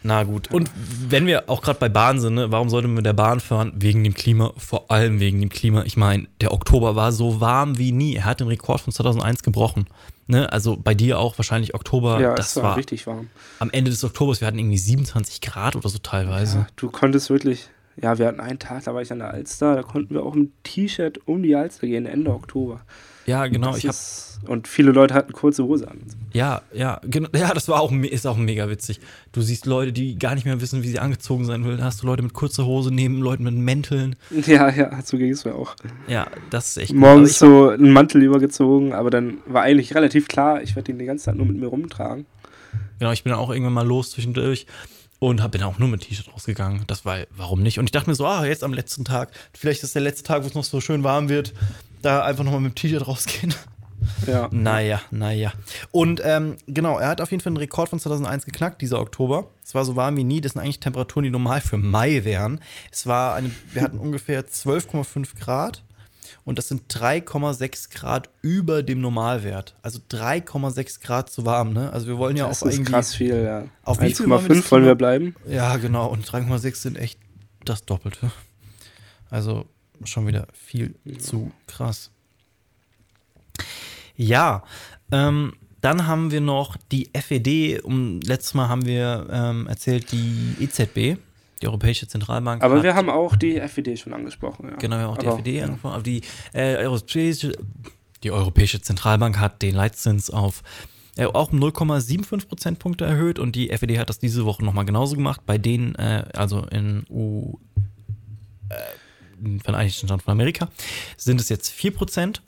Na gut. Und wenn wir auch gerade bei Bahn sind, ne, warum sollte man mit der Bahn fahren? Wegen dem Klima, vor allem wegen dem Klima. Ich meine, der Oktober war so warm wie nie. Er hat den Rekord von 2001 gebrochen. Ne? Also bei dir auch wahrscheinlich Oktober. Ja, das es war, war richtig warm. am Ende des Oktobers, wir hatten irgendwie 27 Grad oder so teilweise. Ja, du konntest wirklich, ja, wir hatten einen Tag, da war ich an der Alster, da konnten wir auch im T-Shirt um die Alster gehen, Ende Oktober. Ja, genau. Das ich ist, und viele Leute hatten kurze Hose an. Ja, ja, genau, ja, das war auch, ist auch mega witzig. Du siehst Leute, die gar nicht mehr wissen, wie sie angezogen sein will. Da hast du Leute mit kurzer Hose neben Leuten mit Mänteln. Ja, ja, so ging es mir auch. Ja, das ist echt. Morgens Aber so einen Mantel übergezogen, aber dann war eigentlich relativ klar, ich werde ihn die ganze Zeit nur mit mir rumtragen. genau, ich bin dann auch irgendwann mal los zwischendurch und hab, bin auch nur mit T-Shirt rausgegangen. Das war, warum nicht? Und ich dachte mir so, ah, jetzt am letzten Tag, vielleicht ist der letzte Tag, wo es noch so schön warm wird, da einfach nochmal mit dem T-Shirt rausgehen. Ja. Naja, naja. Und ähm, genau, er hat auf jeden Fall einen Rekord von 2001 geknackt, dieser Oktober. Es war so warm wie nie. Das sind eigentlich Temperaturen, die normal für Mai wären. Es war eine, wir hatten ungefähr 12,5 Grad. und das sind 3,6 Grad über dem Normalwert. Also 3,6 Grad zu warm, ne? Also wir wollen ja Das ist irgendwie. krass viel, ja. Auf wie viel wollen wir 1,5 das wollen wir bleiben. Ja, genau. Und 3,6 sind echt das Doppelte. Also schon wieder viel zu krass. Ja, ähm, dann haben wir noch die FED. Um, letztes Mal haben wir ähm, erzählt, die EZB, die Europäische Zentralbank. Aber wir haben auch die FED schon angesprochen. Ja. Genau, wir haben auch die Aber, FED ja. angesprochen. Aber die, äh, Europäische, die Europäische Zentralbank hat den Leitzins auf äh, auch um 0,75 Prozentpunkte erhöht und die FED hat das diese Woche nochmal genauso gemacht. Bei denen, äh, also in U, äh, Vereinigten Staaten von Amerika, sind es jetzt 4 Prozent.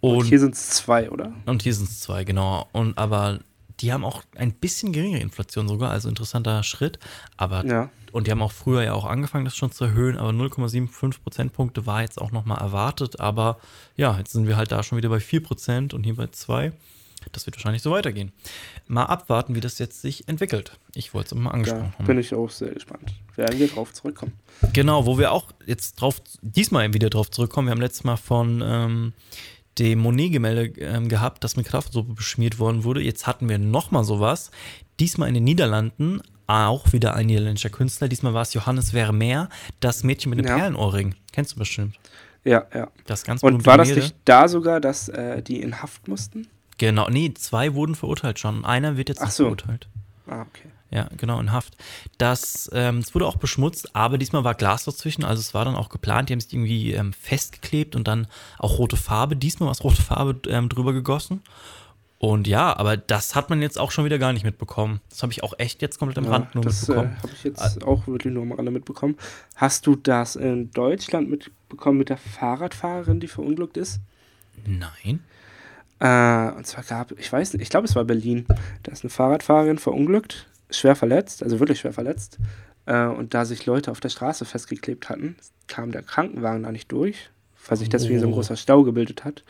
Und Und, hier sind es zwei, oder? und hier sind es zwei, genau. Und aber die haben auch ein bisschen geringere Inflation sogar, also interessanter Schritt. Aber Ja. und die haben auch früher ja auch angefangen, das schon zu erhöhen, aber 0,75 Prozentpunkte war jetzt auch nochmal erwartet. Aber ja, jetzt sind wir halt da schon wieder bei 4 Prozent und hier bei 2. Das wird wahrscheinlich so weitergehen. Mal abwarten, wie das jetzt sich entwickelt. Ich wollte es mal Da angesprochen haben. bin ich auch sehr gespannt. Werden wir drauf zurückkommen. Genau, wo wir auch jetzt drauf, diesmal wieder drauf zurückkommen. Wir haben letztes Mal von ähm, dem Monet-Gemälde ähm, gehabt, das mit Kraftsuppe beschmiert worden wurde. Jetzt hatten wir nochmal sowas. Diesmal in den Niederlanden, auch wieder ein niederländischer Künstler. Diesmal war es Johannes Vermeer, das Mädchen mit dem Ja. Perlenohrring. Kennst du bestimmt. Ja, ja. Das ganz Und war das nicht da sogar, dass äh, die in Haft mussten? Genau, nee, zwei wurden verurteilt schon. Einer wird jetzt Ach so. verurteilt. Ah, okay. Ja, genau, in Haft. Das, ähm, es wurde auch beschmutzt, aber diesmal war Glas dazwischen, also es war dann auch geplant, die haben sich irgendwie ähm, festgeklebt und dann auch rote Farbe, diesmal war es rote Farbe ähm, drüber gegossen. Und ja, aber das hat man jetzt auch schon wieder gar nicht mitbekommen. Das habe ich auch echt jetzt komplett am Ja, Rand nur das äh, mitbekommen. habe ich jetzt auch wirklich nur am Rande mitbekommen. Hast du das in Deutschland mitbekommen mit der Fahrradfahrerin, die verunglückt ist? Nein. Äh, und zwar gab, ich weiß nicht, ich glaube, es war Berlin. Da ist eine Fahrradfahrerin verunglückt, schwer verletzt, also wirklich schwer verletzt. Äh, und da sich Leute auf der Straße festgeklebt hatten, kam der Krankenwagen da nicht durch, weil sich deswegen so ein Oh. großer Stau gebildet hat.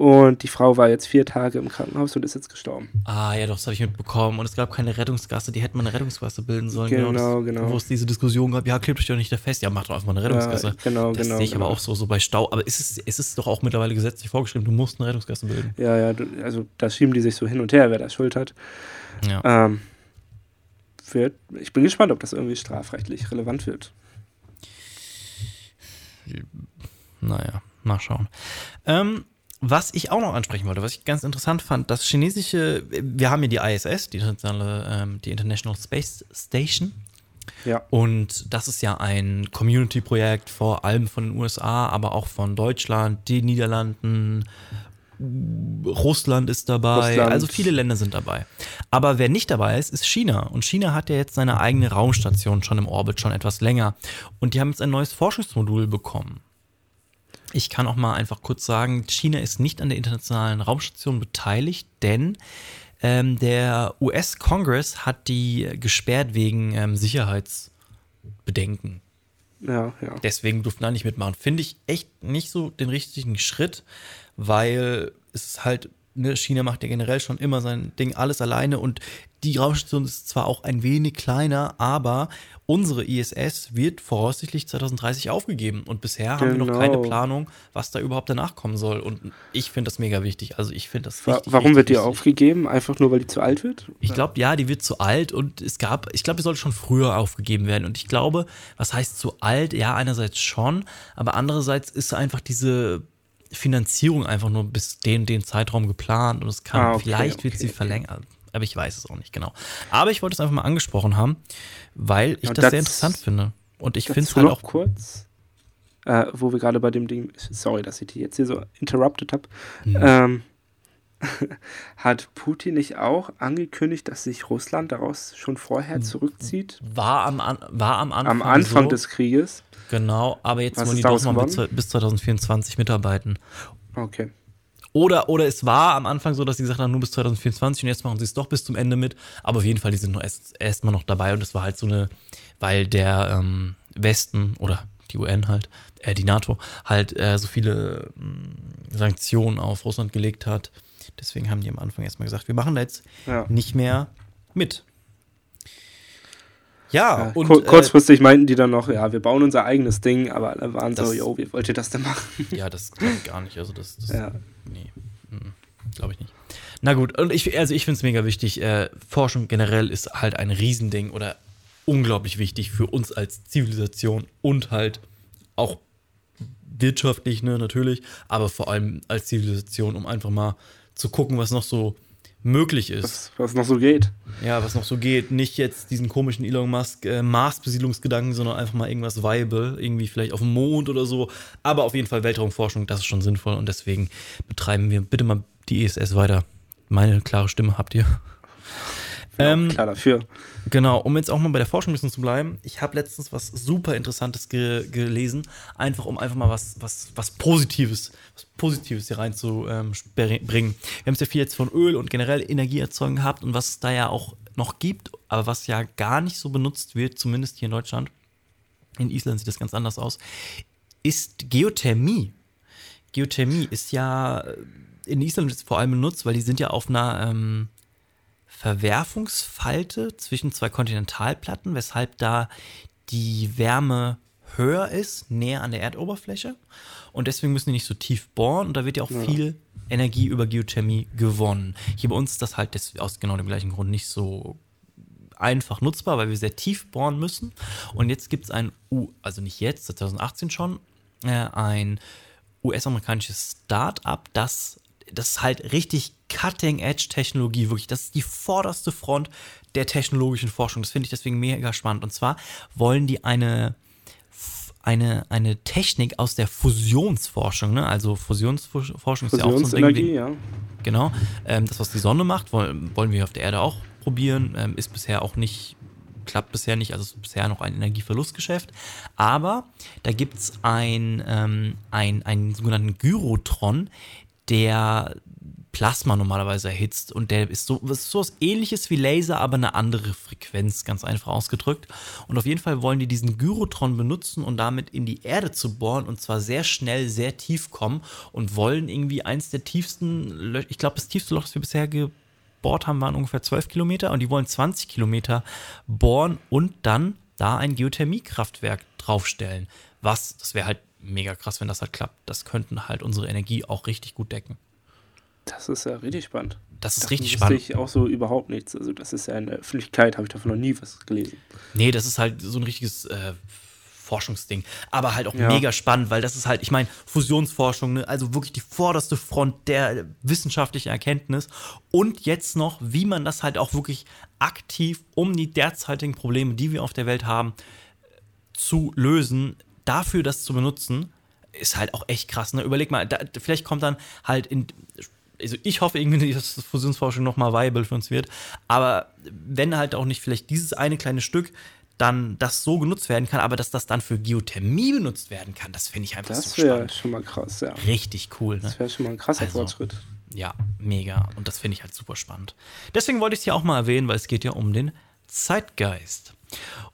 Und die Frau war jetzt vier Tage im Krankenhaus und ist jetzt gestorben. Ah, ja, doch, das habe ich mitbekommen. Und es gab keine Rettungsgasse, die hätten mal eine Rettungsgasse bilden sollen. Genau, das, genau. Wo es diese Diskussion gab, ja, klebt euch doch nicht da fest. Ja, macht doch einfach mal eine Rettungsgasse. Ja, genau, das genau, sehe ich aber genau. auch so, so bei Stau. Aber ist es, ist es doch auch mittlerweile gesetzlich vorgeschrieben, du musst eine Rettungsgasse bilden. Ja, ja, also da schieben die sich so hin und her, wer das schuld hat. Ja. Ähm, wird, ich bin gespannt, ob das irgendwie strafrechtlich relevant wird. Naja, mal schauen. Ähm, was ich auch noch ansprechen wollte, was ich ganz interessant fand, das chinesische, wir haben ja die ISS, die internationale, ähm, die International Space Station. Ja. Und das ist ja ein Community-Projekt, vor allem von den USA, aber auch von Deutschland, den Niederlanden, Russland ist dabei, Russland. also viele Länder sind dabei. Aber wer nicht dabei ist, ist China. Und China hat ja jetzt seine eigene Raumstation schon im Orbit, schon etwas länger. Und die haben jetzt ein neues Forschungsmodul bekommen. Ich kann auch mal einfach kurz sagen, China ist nicht an der internationalen Raumstation beteiligt, denn ähm, der US-Kongress hat die gesperrt wegen ähm, Sicherheitsbedenken. Ja, ja. Deswegen durften da nicht mitmachen. Finde ich echt nicht so den richtigen Schritt, weil es ist halt, ne, China macht ja generell schon immer sein Ding alles alleine und die Raumstation ist zwar auch ein wenig kleiner, aber unsere ISS wird voraussichtlich 2030 aufgegeben und bisher haben wir noch Genau. keine Planung, was da überhaupt danach kommen soll. Und ich finde das mega wichtig. Also ich finde das richtig, warum richtig wird die wichtig. aufgegeben? Einfach nur, weil die zu alt wird? Ich glaube, ja, die wird zu alt und es gab, ich glaube, die sollte schon früher aufgegeben werden. Und ich glaube, was heißt zu alt? Ja, einerseits schon, aber andererseits ist einfach diese Finanzierung einfach nur bis den, den Zeitraum geplant und es kann, Ah, okay, vielleicht wird okay, sie okay. verlängert. Aber ich weiß es auch nicht genau. Aber ich wollte es einfach mal angesprochen haben, weil ich Und das, das- sehr interessant finde. Und ich finde es halt noch auch kurz, äh, wo wir gerade bei dem Ding, sorry, dass ich die jetzt hier so interrupted habe, Mhm. ähm, hat Putin nicht auch angekündigt, dass sich Russland daraus schon vorher zurückzieht? war am, An- war am Anfang, Am Anfang so, des Krieges? Genau, aber jetzt Was wollen die doch geworden? bis 2024 mitarbeiten. Okay. Oder, oder es war am Anfang so, dass sie gesagt haben, nur bis 2024 und jetzt machen sie es doch bis zum Ende mit. Aber auf jeden Fall, die sind noch erst, erst mal noch dabei und es war halt so eine, weil der ähm, Westen oder die UN halt, äh, die NATO, halt äh, so viele mh, Sanktionen auf Russland gelegt hat. Deswegen haben die am Anfang erstmal gesagt, wir machen da jetzt Ja. nicht mehr mit. Ja, Ja, und kur- äh, kurzfristig meinten die dann noch, ja, wir bauen unser eigenes Ding, aber alle waren so, Das- yo, wie wollt ihr das denn machen? ja, das gar nicht. Also das, das Ja. Nee, glaube ich nicht. Na gut, und ich, also ich finde es mega wichtig. Äh, Forschung generell ist halt ein Riesending oder unglaublich wichtig für uns als Zivilisation und halt auch wirtschaftlich, ne, natürlich, aber vor allem als Zivilisation, um einfach mal zu gucken, was noch so möglich ist. Was, was noch so geht. Ja, was noch so geht. Nicht jetzt diesen komischen Elon Musk äh, Mars-Besiedlungsgedanken, sondern einfach mal irgendwas viable, irgendwie vielleicht auf dem Mond oder so. Aber auf jeden Fall Weltraumforschung, das ist schon sinnvoll und deswegen betreiben wir bitte mal die ESS weiter. Meine klare Stimme habt ihr. Ähm, Klar dafür. Genau, um jetzt auch mal bei der Forschung ein bisschen zu bleiben. Ich habe letztens was super Interessantes ge gelesen, einfach um einfach mal was, was, was Positives, was Positives hier reinzubringen. Wir haben es ja viel jetzt von Öl und generell Energieerzeugung gehabt und was es da ja auch noch gibt, aber was ja gar nicht so benutzt wird, zumindest hier in Deutschland. In Island sieht das ganz anders aus, ist Geothermie. Geothermie ist ja äh, in Island vor allem benutzt, weil die sind ja auf einer ähm, Verwerfungsfalte zwischen zwei Kontinentalplatten, weshalb da die Wärme höher ist, näher an der Erdoberfläche. Und deswegen müssen die nicht so tief bohren und da wird ja auch viel Energie über Geothermie gewonnen. Hier bei uns ist das halt aus genau dem gleichen Grund nicht so einfach nutzbar, weil wir sehr tief bohren müssen. Und jetzt gibt es ein, U also nicht jetzt, 2018 schon, äh, ein US-amerikanisches Start-up, das, das ist halt richtig Cutting-Edge-Technologie, wirklich. Das ist die vorderste Front der technologischen Forschung. Das finde ich deswegen mega spannend. Und zwar wollen die eine, eine, eine Technik aus der Fusionsforschung, ne? also Fusionsforschung ist ja auch so ein Ding. Ja. Genau. Ähm, das, was die Sonne macht, wollen, wollen wir auf der Erde auch probieren. Ähm, ist bisher auch nicht, klappt bisher nicht, also ist bisher noch ein Energieverlustgeschäft. Aber da gibt es ein, ähm, ein, einen sogenannten Gyrotron, der Plasma normalerweise erhitzt und der ist so, ist so was ähnliches wie Laser, aber eine andere Frequenz, ganz einfach ausgedrückt. Und auf jeden Fall wollen die diesen Gyrotron benutzen und damit in die Erde zu bohren und zwar sehr schnell, sehr tief kommen und wollen irgendwie eins der tiefsten, ich glaube, das tiefste Loch, das wir bisher gebohrt haben, waren ungefähr 12 Kilometer und die wollen 20 Kilometer bohren und dann da ein Geothermiekraftwerk draufstellen. Was, das wäre halt mega krass, wenn das halt klappt. Das könnten halt unsere Energie auch richtig gut decken. Das ist ja richtig spannend. Das ist Davon richtig spannend. ich auch so überhaupt nichts. Also das ist ja in der Öffentlichkeit, habe ich davon noch nie was gelesen. Nee, das ist halt so ein richtiges äh, Forschungsding. Aber halt auch Ja. mega spannend, weil das ist halt, ich meine, Fusionsforschung, ne? also wirklich die vorderste Front der wissenschaftlichen Erkenntnis. Und jetzt noch, wie man das halt auch wirklich aktiv, um die derzeitigen Probleme, die wir auf der Welt haben, zu lösen, dafür das zu benutzen, ist halt auch echt krass. Ne? Überleg mal, da, vielleicht kommt dann halt in. Also ich hoffe irgendwie, dass Fusionsforschung nochmal viable für uns wird. Aber wenn halt auch nicht vielleicht dieses eine kleine Stück dann das so genutzt werden kann, aber dass das dann für Geothermie benutzt werden kann, das finde ich einfach Das so wäre spannend. schon mal krass, ja. Richtig cool, ne? Das wäre schon mal ein krasser Also, Fortschritt. Ja, mega. Und das finde ich halt super spannend. Deswegen wollte ich es hier auch mal erwähnen, weil es geht ja um den Zeitgeist.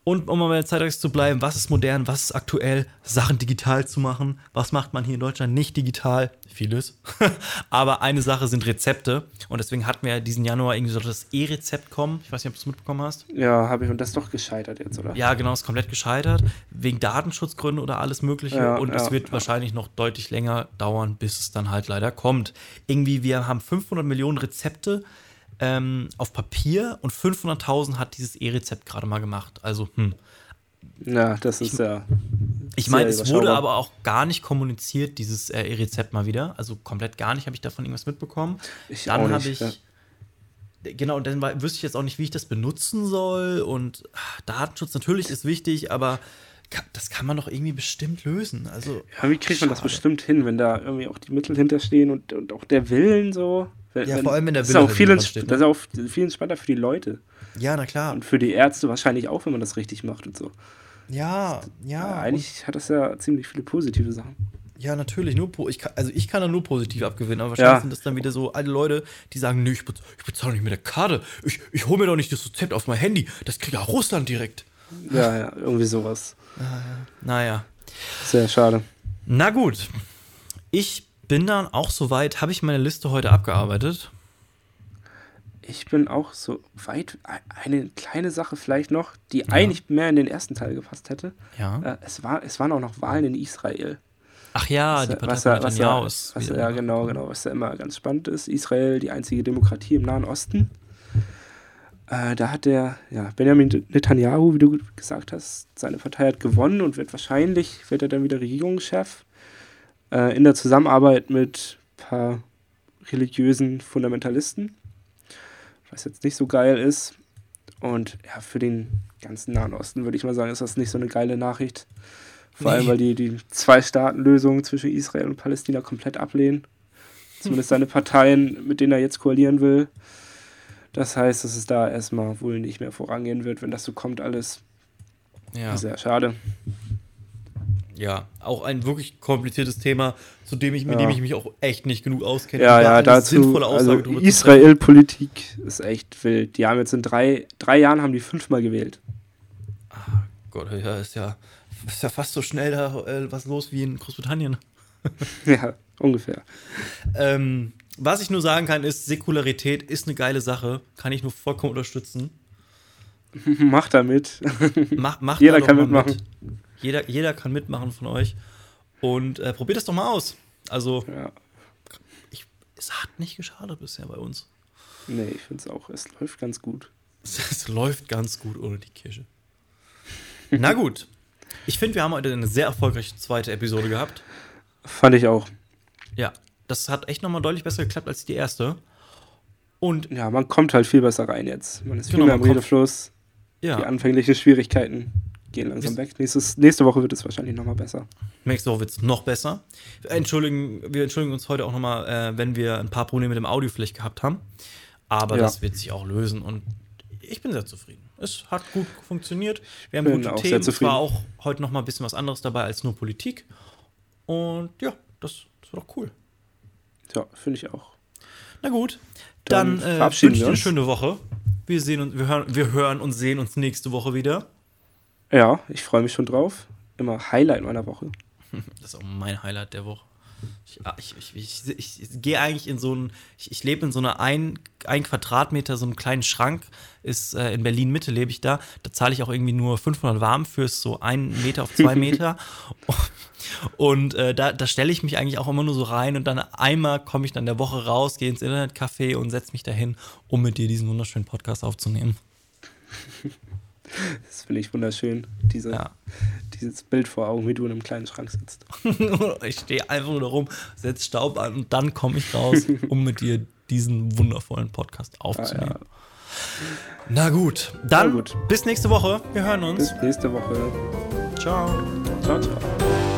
Und um mal bei der Zeitgeist zu bleiben, was ist modern, was ist aktuell, Sachen digital zu machen, was macht man hier in Deutschland nicht digital? Vieles. Aber eine Sache sind Rezepte. Und deswegen hatten wir ja diesen Januar irgendwie so das E-Rezept kommen. Ich weiß nicht, ob du es mitbekommen hast. Ja, habe ich und das ist doch gescheitert jetzt, oder? Ja, genau, ist komplett gescheitert. Wegen Datenschutzgründen oder alles Mögliche. Ja, und ja, es wird ja. wahrscheinlich noch deutlich länger dauern, bis es dann halt leider kommt. Irgendwie, wir haben 500 Millionen Rezepte ähm, auf Papier und 500.000 hat dieses E-Rezept gerade mal gemacht. Also, hm. Ja, das ist ja. Ich meine, es wurde aber auch gar nicht kommuniziert, dieses äh, E-Rezept mal wieder. Also komplett gar nicht habe ich davon irgendwas mitbekommen. Ich dann habe ich. Genau, und dann wüsste ich jetzt auch nicht, wie ich das benutzen soll. Und ah, Datenschutz natürlich ist wichtig, aber das kann man doch irgendwie bestimmt lösen. Also, Ja, wie kriegt man das bestimmt hin, wenn da irgendwie auch die Mittel hinterstehen und, und auch der Willen so? Wenn, Ja, vor allem, wenn der das Wille ist auch viel, steht, ne? Das ist auch viel entspannter für die Leute. Ja, na klar. Und für die Ärzte wahrscheinlich auch, wenn man das richtig macht und so. Ja, ja. Ja, eigentlich hat das ja ziemlich viele positive Sachen. Ja, natürlich, nur ich kann, also ich kann da nur positiv abgewinnen, aber wahrscheinlich Ja. sind das dann wieder so alle Leute, die sagen, nö, ich, bez ich bezahle nicht mit der Karte. Ich, ich hole mir doch nicht das Rezept auf mein Handy. Das kriegt ja Russland direkt. Ja, ja, irgendwie sowas. Naja. Sehr schade. Na gut. Ich bin dann auch soweit, habe ich meine Liste heute abgearbeitet. Ich bin auch so weit. Eine kleine Sache vielleicht noch, die ja. eigentlich mehr in den ersten Teil gepasst hätte. Ja. Äh, es, war, es waren auch noch Wahlen in Israel. Ach ja, was, die Partei was, von Netanyahu was, was, Ja, genau, genau. Was ja immer ganz spannend ist. Israel, die einzige Demokratie im Nahen Osten. Äh, da hat der ja, Benjamin Netanyahu, wie du gesagt hast, seine Partei hat gewonnen und wird wahrscheinlich, wird er dann wieder Regierungschef. Äh, in der Zusammenarbeit mit ein paar religiösen Fundamentalisten was jetzt nicht so geil ist. Und ja, für den ganzen Nahen Osten würde ich mal sagen, ist das nicht so eine geile Nachricht. Vor nee. allem, weil die die Zwei-Staaten-Lösung zwischen Israel und Palästina komplett ablehnen. Zumindest seine Parteien, mit denen er jetzt koalieren will. Das heißt, dass es da erstmal wohl nicht mehr vorangehen wird, wenn das so kommt, alles. Ja. Sehr schade ja, auch ein wirklich kompliziertes Thema, zu dem ich, mit ja. dem ich mich auch echt nicht genug auskenne. Ja, ja, dazu, also Israel-Politik ist echt wild. Die haben jetzt in drei, drei Jahren haben die fünfmal gewählt. Ah, Gott, ja, ist ja, ist ja fast so schnell da äh, was los wie in Großbritannien. ja, ungefähr. Ähm, was ich nur sagen kann, ist, Säkularität ist eine geile Sache, kann ich nur vollkommen unterstützen. Mach damit. Mach, mach Jeder kann mitmachen. Mit. Jeder, jeder kann mitmachen von euch. Und äh, probiert das doch mal aus. Also, ja. ich, es hat nicht geschadet bisher bei uns. Nee, ich finde es auch. Es läuft ganz gut. Es, es läuft ganz gut ohne die Kirche. Na gut. Ich finde, wir haben heute eine sehr erfolgreiche zweite Episode gehabt. Fand ich auch. Ja, das hat echt nochmal deutlich besser geklappt als die erste. Und ja, man kommt halt viel besser rein jetzt. Man ist viel genau, mehr am Redefluss. Ja. Die anfänglichen Schwierigkeiten gehen langsam weg. Nächstes, nächste Woche wird es wahrscheinlich nochmal besser. Nächste Woche wird es noch besser. Entschuldigen, wir entschuldigen uns heute auch nochmal, äh, wenn wir ein paar Probleme mit dem Audio vielleicht gehabt haben. Aber ja. das wird sich auch lösen und ich bin sehr zufrieden. Es hat gut funktioniert. Wir haben gute Themen. Es war auch heute nochmal ein bisschen was anderes dabei als nur Politik. Und ja, das, das war doch cool. Ja, finde ich auch. Na gut, dann, dann äh, wünsche ich eine schöne Woche. Wir sehen und wir hören, wir hören und sehen uns nächste Woche wieder. Ja, ich freue mich schon drauf. Immer Highlight meiner Woche. Das ist auch mein Highlight der Woche. Ich, ah, ich, ich, ich, ich gehe eigentlich in so einen, ich, lebe in so einer ein, ein Quadratmeter, so einem kleinen Schrank, ist äh, in Berlin Mitte lebe ich da. Da zahle ich auch irgendwie nur 500 warm fürs so einen Meter auf zwei Meter. und äh, da, da stelle ich mich eigentlich auch immer nur so rein und dann einmal komme ich dann der Woche raus, gehe ins Internetcafé und setze mich dahin, um mit dir diesen wunderschönen Podcast aufzunehmen. Das finde ich wunderschön, diese, ja. dieses Bild vor Augen, wie du in einem kleinen Schrank sitzt. ich stehe einfach nur rum, setze Staub an und dann komme ich raus, um mit dir diesen wundervollen Podcast aufzunehmen. Ah, ja. Na gut, dann Na gut. bis nächste Woche. Wir hören uns. Bis nächste Woche. Ciao. Ciao, ciao.